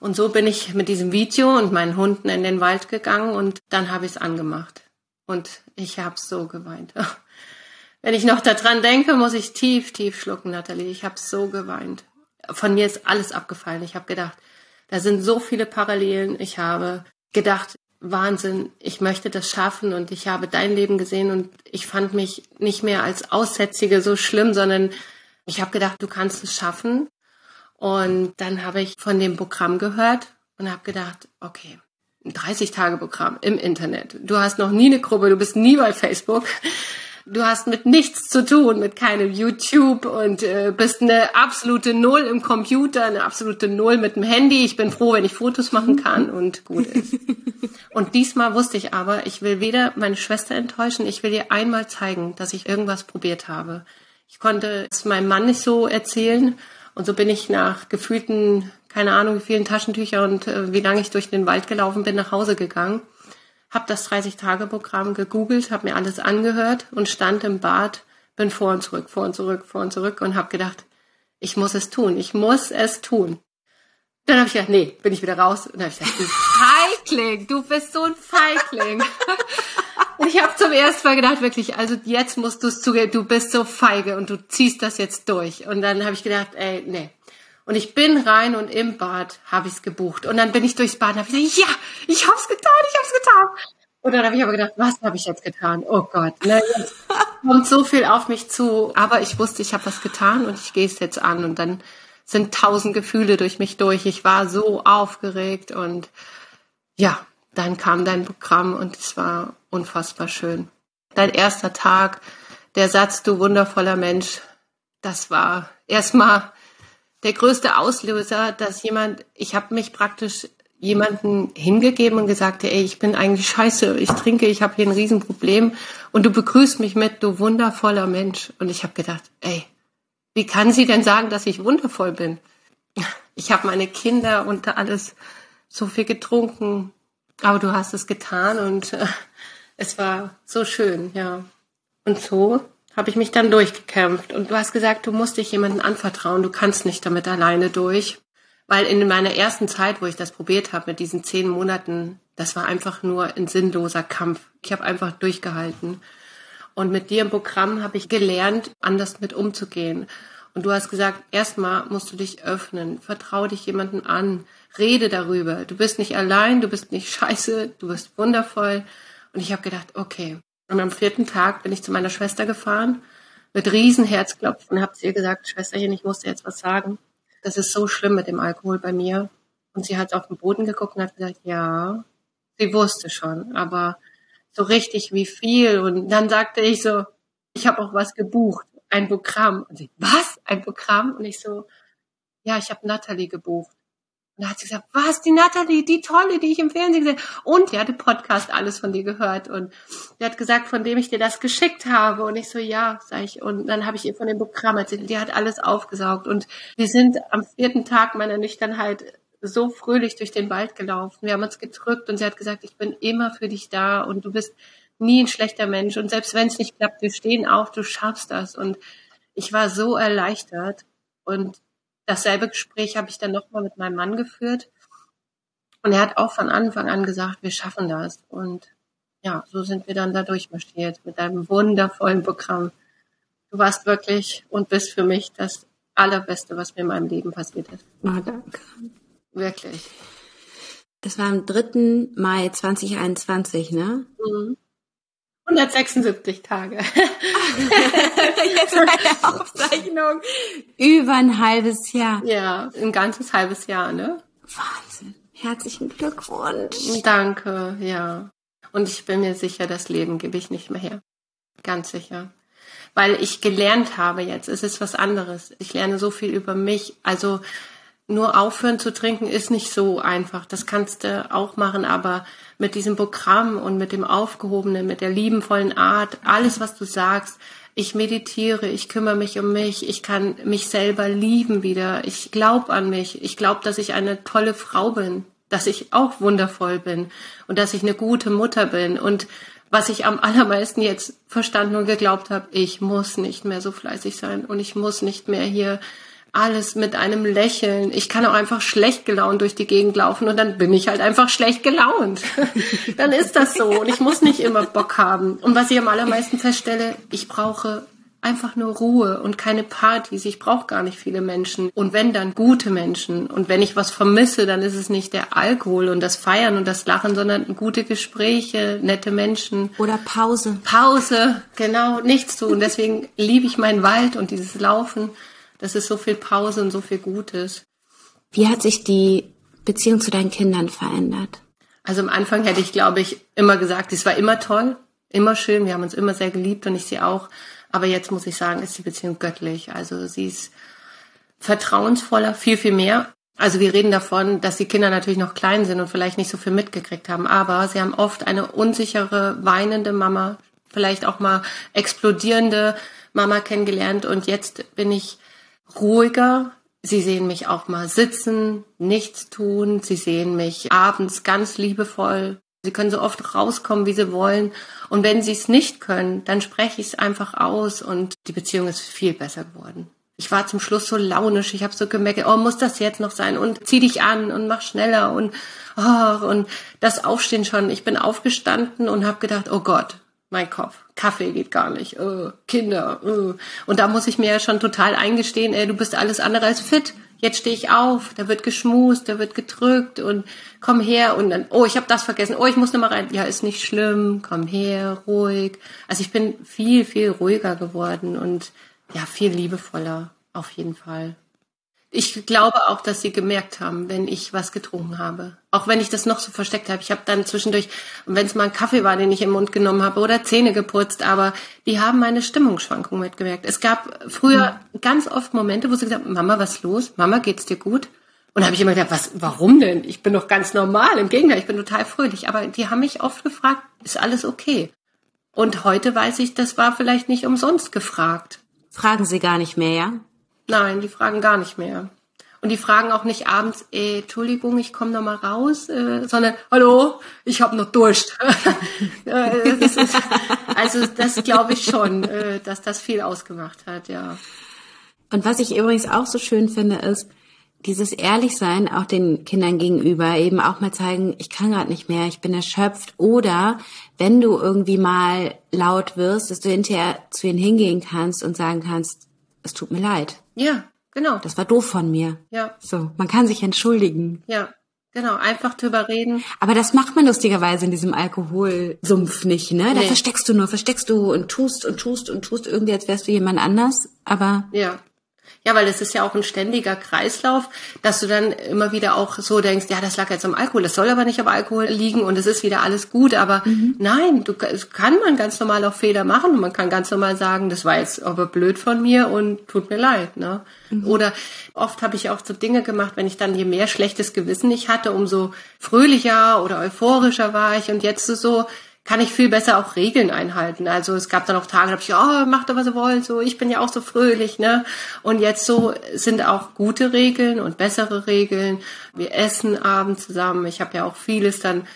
Speaker 1: Und so bin ich mit diesem Video und meinen Hunden in den Wald gegangen und dann habe ich es angemacht. Und ich habe so geweint. Wenn ich noch daran denke, muss ich tief, tief schlucken, Nathalie. Ich habe so geweint. Von mir ist alles abgefallen. Ich habe gedacht, da sind so viele Parallelen. Ich habe gedacht, Wahnsinn, ich möchte das schaffen und ich habe dein Leben gesehen und ich fand mich nicht mehr als Aussätzige so schlimm, sondern ich habe gedacht, du kannst es schaffen. Und dann habe ich von dem Programm gehört und habe gedacht, okay, 30 Tage Programm im Internet. Du hast noch nie eine Gruppe, du bist nie bei Facebook du hast mit nichts zu tun, mit keinem YouTube und äh, bist eine absolute Null im Computer, eine absolute Null mit dem Handy. Ich bin froh, wenn ich Fotos machen kann und gut ist. und diesmal wusste ich aber, ich will weder meine Schwester enttäuschen, ich will ihr einmal zeigen, dass ich irgendwas probiert habe. Ich konnte es meinem Mann nicht so erzählen und so bin ich nach gefühlten, keine Ahnung, wie vielen Taschentücher und äh, wie lange ich durch den Wald gelaufen bin, nach Hause gegangen habe das 30-Tage-Programm gegoogelt, habe mir alles angehört und stand im Bad, bin vor und zurück, vor und zurück, vor und zurück und habe gedacht, ich muss es tun, ich muss es tun. Dann habe ich gedacht, nee, bin ich wieder raus und habe ich gedacht, du Feigling, du bist so ein Feigling. und ich habe zum ersten Mal gedacht, wirklich, also jetzt musst du es zugeben, du bist so feige und du ziehst das jetzt durch. Und dann habe ich gedacht, ey, nee, und ich bin rein und im Bad habe ich es gebucht. Und dann bin ich durchs Bad und habe gesagt, ja, ich habe es getan, ich habe es getan. Und dann habe ich aber gedacht, was habe ich jetzt getan? Oh Gott, ne, jetzt kommt so viel auf mich zu. Aber ich wusste, ich habe was getan und ich gehe es jetzt an. Und dann sind tausend Gefühle durch mich durch. Ich war so aufgeregt und ja, dann kam dein Programm und es war unfassbar schön. Dein erster Tag, der Satz, du wundervoller Mensch, das war erstmal der größte Auslöser, dass jemand, ich habe mich praktisch jemanden hingegeben und gesagt, ey, ich bin eigentlich scheiße, ich trinke, ich habe hier ein Riesenproblem und du begrüßt mich mit, du wundervoller Mensch. Und ich habe gedacht, ey, wie kann sie denn sagen, dass ich wundervoll bin? Ich habe meine Kinder und alles so viel getrunken, aber du hast es getan und äh, es war so schön, ja. Und so habe ich mich dann durchgekämpft. Und du hast gesagt, du musst dich jemandem anvertrauen, du kannst nicht damit alleine durch. Weil in meiner ersten Zeit, wo ich das probiert habe, mit diesen zehn Monaten, das war einfach nur ein sinnloser Kampf. Ich habe einfach durchgehalten. Und mit dir im Programm habe ich gelernt, anders mit umzugehen. Und du hast gesagt, erstmal musst du dich öffnen, vertraue dich jemanden an, rede darüber. Du bist nicht allein, du bist nicht scheiße, du bist wundervoll. Und ich habe gedacht, okay. Und am vierten Tag bin ich zu meiner Schwester gefahren, mit riesen Herzklopfen und habe ihr gesagt, Schwesterchen, ich musste jetzt was sagen. Das ist so schlimm mit dem Alkohol bei mir. Und sie hat auf den Boden geguckt und hat gesagt, ja, sie wusste schon, aber so richtig wie viel. Und dann sagte ich so, ich habe auch was gebucht, ein Programm. Und sie, was? Ein Programm? Und ich so, ja, ich habe Natalie gebucht. Und da hat sie gesagt, was, die Natalie, die tolle, die ich im Fernsehen gesehen Und die hatte Podcast alles von dir gehört. Und die hat gesagt, von dem ich dir das geschickt habe. Und ich so, ja, sag ich. Und dann habe ich ihr von dem Programm erzählt. Die hat alles aufgesaugt. Und wir sind am vierten Tag meiner Nüchternheit so fröhlich durch den Wald gelaufen. Wir haben uns gedrückt und sie hat gesagt, ich bin immer für dich da und du bist nie ein schlechter Mensch. Und selbst wenn es nicht klappt, wir stehen auf, du schaffst das. Und ich war so erleichtert. Und Dasselbe Gespräch habe ich dann nochmal mit meinem Mann geführt. Und er hat auch von Anfang an gesagt, wir schaffen das. Und ja, so sind wir dann da durchmarschiert mit einem wundervollen Programm. Du warst wirklich und bist für mich das Allerbeste, was mir in meinem Leben passiert ist.
Speaker 3: Oh, danke.
Speaker 1: Wirklich.
Speaker 3: Das war am 3. Mai 2021, ne?
Speaker 1: Mhm. 176 Tage.
Speaker 3: Jetzt eine Aufzeichnung. Über ein halbes Jahr.
Speaker 1: Ja, ein ganzes halbes Jahr, ne?
Speaker 3: Wahnsinn. Herzlichen Glückwunsch.
Speaker 1: Danke, ja. Und ich bin mir sicher, das Leben gebe ich nicht mehr her. Ganz sicher. Weil ich gelernt habe jetzt, es ist was anderes. Ich lerne so viel über mich. Also nur aufhören zu trinken ist nicht so einfach. Das kannst du auch machen, aber mit diesem Programm und mit dem Aufgehobenen, mit der liebenvollen Art, alles, was du sagst, ich meditiere, ich kümmere mich um mich, ich kann mich selber lieben wieder, ich glaube an mich, ich glaube, dass ich eine tolle Frau bin, dass ich auch wundervoll bin und dass ich eine gute Mutter bin. Und was ich am allermeisten jetzt verstanden und geglaubt habe, ich muss nicht mehr so fleißig sein und ich muss nicht mehr hier alles mit einem Lächeln. Ich kann auch einfach schlecht gelaunt durch die Gegend laufen und dann bin ich halt einfach schlecht gelaunt. dann ist das so und ich muss nicht immer Bock haben. Und was ich am allermeisten feststelle, ich brauche einfach nur Ruhe und keine Partys. Ich brauche gar nicht viele Menschen. Und wenn dann gute Menschen. Und wenn ich was vermisse, dann ist es nicht der Alkohol und das Feiern und das Lachen, sondern gute Gespräche, nette Menschen.
Speaker 3: Oder Pause.
Speaker 1: Pause, genau, nichts tun. Deswegen liebe ich meinen Wald und dieses Laufen. Das ist so viel Pause und so viel Gutes.
Speaker 3: Wie hat sich die Beziehung zu deinen Kindern verändert?
Speaker 1: Also am Anfang hätte ich, glaube ich, immer gesagt, es war immer toll, immer schön, wir haben uns immer sehr geliebt und ich sie auch. Aber jetzt muss ich sagen, ist die Beziehung göttlich. Also sie ist vertrauensvoller, viel, viel mehr. Also wir reden davon, dass die Kinder natürlich noch klein sind und vielleicht nicht so viel mitgekriegt haben, aber sie haben oft eine unsichere, weinende Mama, vielleicht auch mal explodierende Mama kennengelernt und jetzt bin ich ruhiger. Sie sehen mich auch mal sitzen, nichts tun. Sie sehen mich abends ganz liebevoll. Sie können so oft rauskommen, wie sie wollen. Und wenn sie es nicht können, dann spreche ich es einfach aus und die Beziehung ist viel besser geworden. Ich war zum Schluss so launisch, ich habe so gemerkt, oh, muss das jetzt noch sein? Und zieh dich an und mach schneller und oh, und das Aufstehen schon. Ich bin aufgestanden und habe gedacht, oh Gott, mein Kopf. Kaffee geht gar nicht. Oh, Kinder. Oh. Und da muss ich mir ja schon total eingestehen, ey, du bist alles andere als fit. Jetzt stehe ich auf, da wird geschmust, da wird gedrückt und komm her und dann, oh, ich habe das vergessen. Oh, ich muss noch mal rein. Ja, ist nicht schlimm. Komm her, ruhig. Also ich bin viel, viel ruhiger geworden und ja, viel liebevoller auf jeden Fall. Ich glaube auch, dass sie gemerkt haben, wenn ich was getrunken habe. Auch wenn ich das noch so versteckt habe. Ich habe dann zwischendurch, wenn es mal ein Kaffee war, den ich im Mund genommen habe oder Zähne geputzt, aber die haben meine Stimmungsschwankungen mitgemerkt. Es gab früher mhm. ganz oft Momente, wo sie gesagt haben, Mama, was ist los? Mama, geht's dir gut? Und habe ich immer gedacht, was, warum denn? Ich bin doch ganz normal. Im Gegenteil, ich bin total fröhlich. Aber die haben mich oft gefragt, ist alles okay? Und heute weiß ich, das war vielleicht nicht umsonst gefragt.
Speaker 2: Fragen sie gar nicht mehr, ja?
Speaker 1: Nein, die fragen gar nicht mehr. Und die fragen auch nicht abends, äh, Entschuldigung, ich komme noch mal raus, äh, sondern Hallo, ich habe noch Durst. das ist, also das glaube ich schon, äh, dass das viel ausgemacht hat, ja.
Speaker 2: Und was ich übrigens auch so schön finde, ist dieses Ehrlichsein auch den Kindern gegenüber, eben auch mal zeigen, ich kann gerade nicht mehr, ich bin erschöpft. Oder wenn du irgendwie mal laut wirst, dass du hinterher zu ihnen hingehen kannst und sagen kannst, es tut mir leid.
Speaker 1: Ja, genau.
Speaker 2: Das war doof von mir.
Speaker 1: Ja.
Speaker 2: So, man kann sich entschuldigen.
Speaker 1: Ja, genau. Einfach drüber reden.
Speaker 2: Aber das macht man lustigerweise in diesem Alkoholsumpf nicht, ne? Da nee. versteckst du nur, versteckst du und tust und tust und tust irgendwie, als wärst du jemand anders. Aber
Speaker 1: ja. Ja, weil es ist ja auch ein ständiger Kreislauf, dass du dann immer wieder auch so denkst, ja, das lag jetzt am Alkohol, das soll aber nicht am Alkohol liegen und es ist wieder alles gut. Aber mhm. nein, du kann man ganz normal auch Fehler machen und man kann ganz normal sagen, das war jetzt aber blöd von mir und tut mir leid. Ne? Mhm. Oder oft habe ich auch so Dinge gemacht, wenn ich dann je mehr schlechtes Gewissen ich hatte, umso fröhlicher oder euphorischer war ich und jetzt so kann ich viel besser auch Regeln einhalten. Also es gab dann auch Tage, da habe ich, oh, macht doch, was ihr wollt, so, ich bin ja auch so fröhlich, ne? Und jetzt so sind auch gute Regeln und bessere Regeln. Wir essen abends zusammen. Ich habe ja auch vieles dann,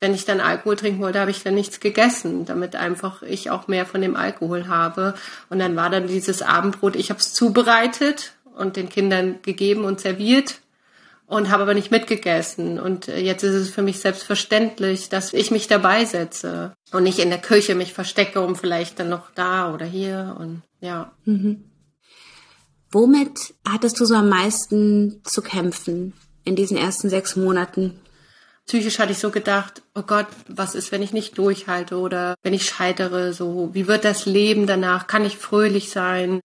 Speaker 1: wenn ich dann Alkohol trinken wollte, habe ich dann nichts gegessen, damit einfach ich auch mehr von dem Alkohol habe. Und dann war dann dieses Abendbrot, ich habe es zubereitet und den Kindern gegeben und serviert und habe aber nicht mitgegessen. Und äh, jetzt ist es für mich selbstverständlich, dass ich mich dabei setze und nicht in der Küche mich verstecke, um vielleicht dann noch da oder hier und ja. Mhm.
Speaker 2: Womit hattest du so am meisten zu kämpfen in diesen ersten sechs Monaten?
Speaker 1: Psychisch hatte ich so gedacht, oh Gott, was ist, wenn ich nicht durchhalte oder wenn ich scheitere, so, wie wird das Leben danach? Kann ich fröhlich sein?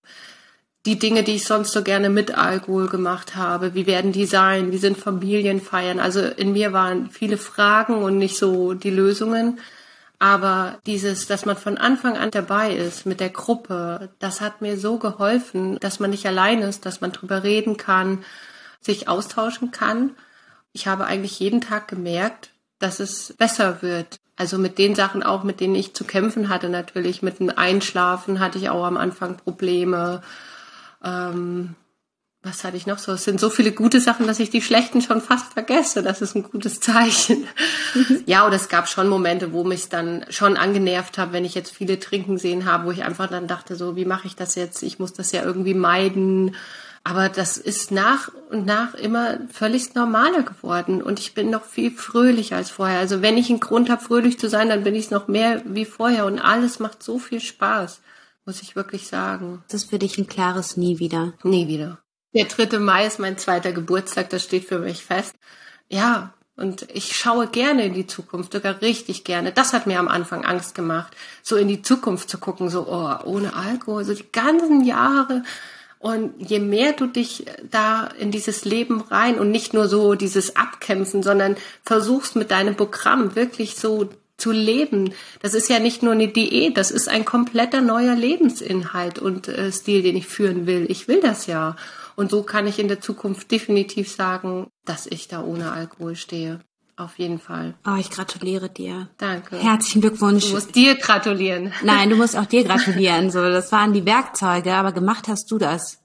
Speaker 1: Die Dinge, die ich sonst so gerne mit Alkohol gemacht habe, wie werden die sein, wie sind Familienfeiern. Also in mir waren viele Fragen und nicht so die Lösungen. Aber dieses, dass man von Anfang an dabei ist mit der Gruppe, das hat mir so geholfen, dass man nicht allein ist, dass man drüber reden kann, sich austauschen kann. Ich habe eigentlich jeden Tag gemerkt, dass es besser wird. Also mit den Sachen auch, mit denen ich zu kämpfen hatte natürlich. Mit dem Einschlafen hatte ich auch am Anfang Probleme ähm, was hatte ich noch so? Es sind so viele gute Sachen, dass ich die schlechten schon fast vergesse. Das ist ein gutes Zeichen. Mhm. ja, oder es gab schon Momente, wo mich dann schon angenervt habe, wenn ich jetzt viele trinken sehen habe, wo ich einfach dann dachte, so, wie mache ich das jetzt? Ich muss das ja irgendwie meiden. Aber das ist nach und nach immer völlig normaler geworden und ich bin noch viel fröhlicher als vorher. Also wenn ich einen Grund habe, fröhlich zu sein, dann bin ich es noch mehr wie vorher und alles macht so viel Spaß muss ich wirklich sagen.
Speaker 2: Das ist für dich ein klares Nie wieder.
Speaker 1: Nie wieder. Der 3. Mai ist mein zweiter Geburtstag, das steht für mich fest. Ja, und ich schaue gerne in die Zukunft, sogar richtig gerne. Das hat mir am Anfang Angst gemacht, so in die Zukunft zu gucken, so oh, ohne Alkohol, so die ganzen Jahre. Und je mehr du dich da in dieses Leben rein und nicht nur so dieses Abkämpfen, sondern versuchst mit deinem Programm wirklich so zu leben. Das ist ja nicht nur eine Diät, das ist ein kompletter neuer Lebensinhalt und äh, Stil, den ich führen will. Ich will das ja. Und so kann ich in der Zukunft definitiv sagen, dass ich da ohne Alkohol stehe. Auf jeden Fall.
Speaker 2: Oh, ich gratuliere dir.
Speaker 1: Danke.
Speaker 2: Herzlichen Glückwunsch.
Speaker 1: Du musst dir gratulieren.
Speaker 2: Nein, du musst auch dir gratulieren. So, das waren die Werkzeuge, aber gemacht hast du das.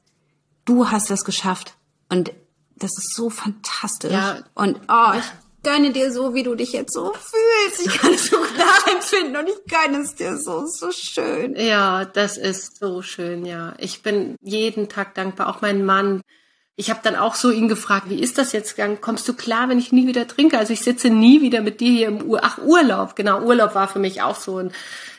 Speaker 2: Du hast das geschafft. Und das ist so fantastisch. Ja. Und oh, ich gönne dir so, wie du dich jetzt so fühlst. Ich kann es so nachempfinden und ich gönne es dir so, so schön.
Speaker 1: Ja, das ist so schön, ja. Ich bin jeden Tag dankbar, auch mein Mann. Ich habe dann auch so ihn gefragt, wie ist das jetzt gegangen? Kommst du klar, wenn ich nie wieder trinke? Also ich sitze nie wieder mit dir hier im Ur Ach, Urlaub. Genau, Urlaub war für mich auch so ein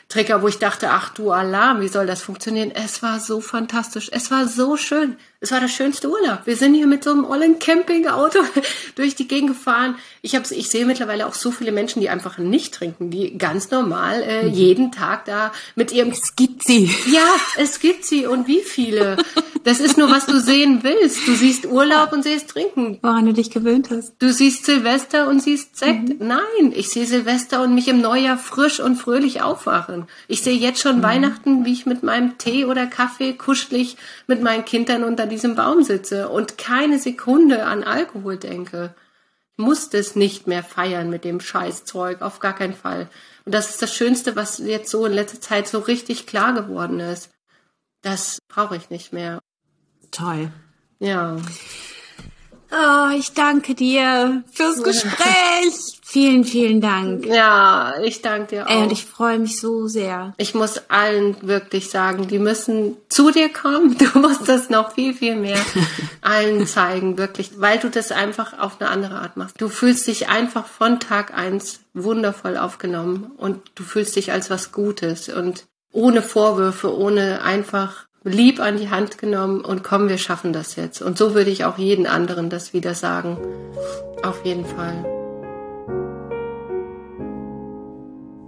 Speaker 1: Trigger, wo ich dachte, ach du Alarm, wie soll das funktionieren? Es war so fantastisch. Es war so schön. Es war der schönste Urlaub. Wir sind hier mit so einem ollen Campingauto durch die Gegend gefahren. Ich hab's, ich sehe mittlerweile auch so viele Menschen, die einfach nicht trinken, die ganz normal äh, mhm. jeden Tag da mit ihrem.
Speaker 3: Es gibt sie.
Speaker 1: Ja, es gibt sie. Und wie viele? Das ist nur, was du sehen willst. Du siehst Urlaub und siehst Trinken.
Speaker 3: Woran du dich gewöhnt hast.
Speaker 1: Du siehst Silvester und siehst Sekt. Mhm. Nein, ich sehe Silvester und mich im Neujahr frisch und fröhlich aufwachen. Ich sehe jetzt schon mhm. Weihnachten, wie ich mit meinem Tee oder Kaffee kuschelig mit meinen Kindern unter diesem Baum sitze und keine Sekunde an Alkohol denke. Ich muss das nicht mehr feiern mit dem Scheißzeug, auf gar keinen Fall. Und das ist das Schönste, was jetzt so in letzter Zeit so richtig klar geworden ist. Das brauche ich nicht mehr.
Speaker 3: Toll.
Speaker 1: Ja.
Speaker 3: Oh, ich danke dir fürs Gespräch. Vielen, vielen Dank.
Speaker 1: Ja, ich danke dir auch. Ey,
Speaker 3: und ich freue mich so sehr.
Speaker 1: Ich muss allen wirklich sagen, die müssen zu dir kommen. Du musst das noch viel, viel mehr allen zeigen, wirklich, weil du das einfach auf eine andere Art machst. Du fühlst dich einfach von Tag eins wundervoll aufgenommen und du fühlst dich als was Gutes und ohne Vorwürfe, ohne einfach lieb an die Hand genommen und komm, wir schaffen das jetzt. Und so würde ich auch jeden anderen das wieder sagen. Auf jeden Fall.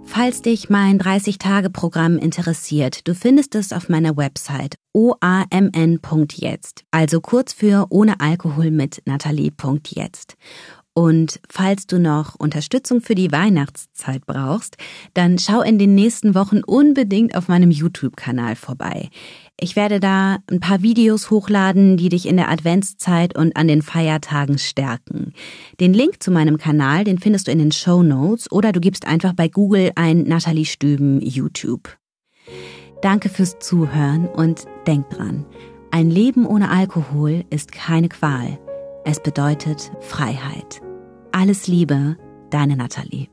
Speaker 2: Falls dich mein 30-Tage-Programm interessiert, du findest es auf meiner Website oamn.jetzt, also kurz für ohne Alkohol mit Nathalie.jetzt. Und falls du noch Unterstützung für die Weihnachtszeit brauchst, dann schau in den nächsten Wochen unbedingt auf meinem YouTube-Kanal vorbei. Ich werde da ein paar Videos hochladen, die dich in der Adventszeit und an den Feiertagen stärken. Den Link zu meinem Kanal, den findest du in den Show Notes oder du gibst einfach bei Google ein Nathalie Stüben YouTube. Danke fürs Zuhören und denk dran, ein Leben ohne Alkohol ist keine Qual. Es bedeutet Freiheit. Alles Liebe, deine Nathalie.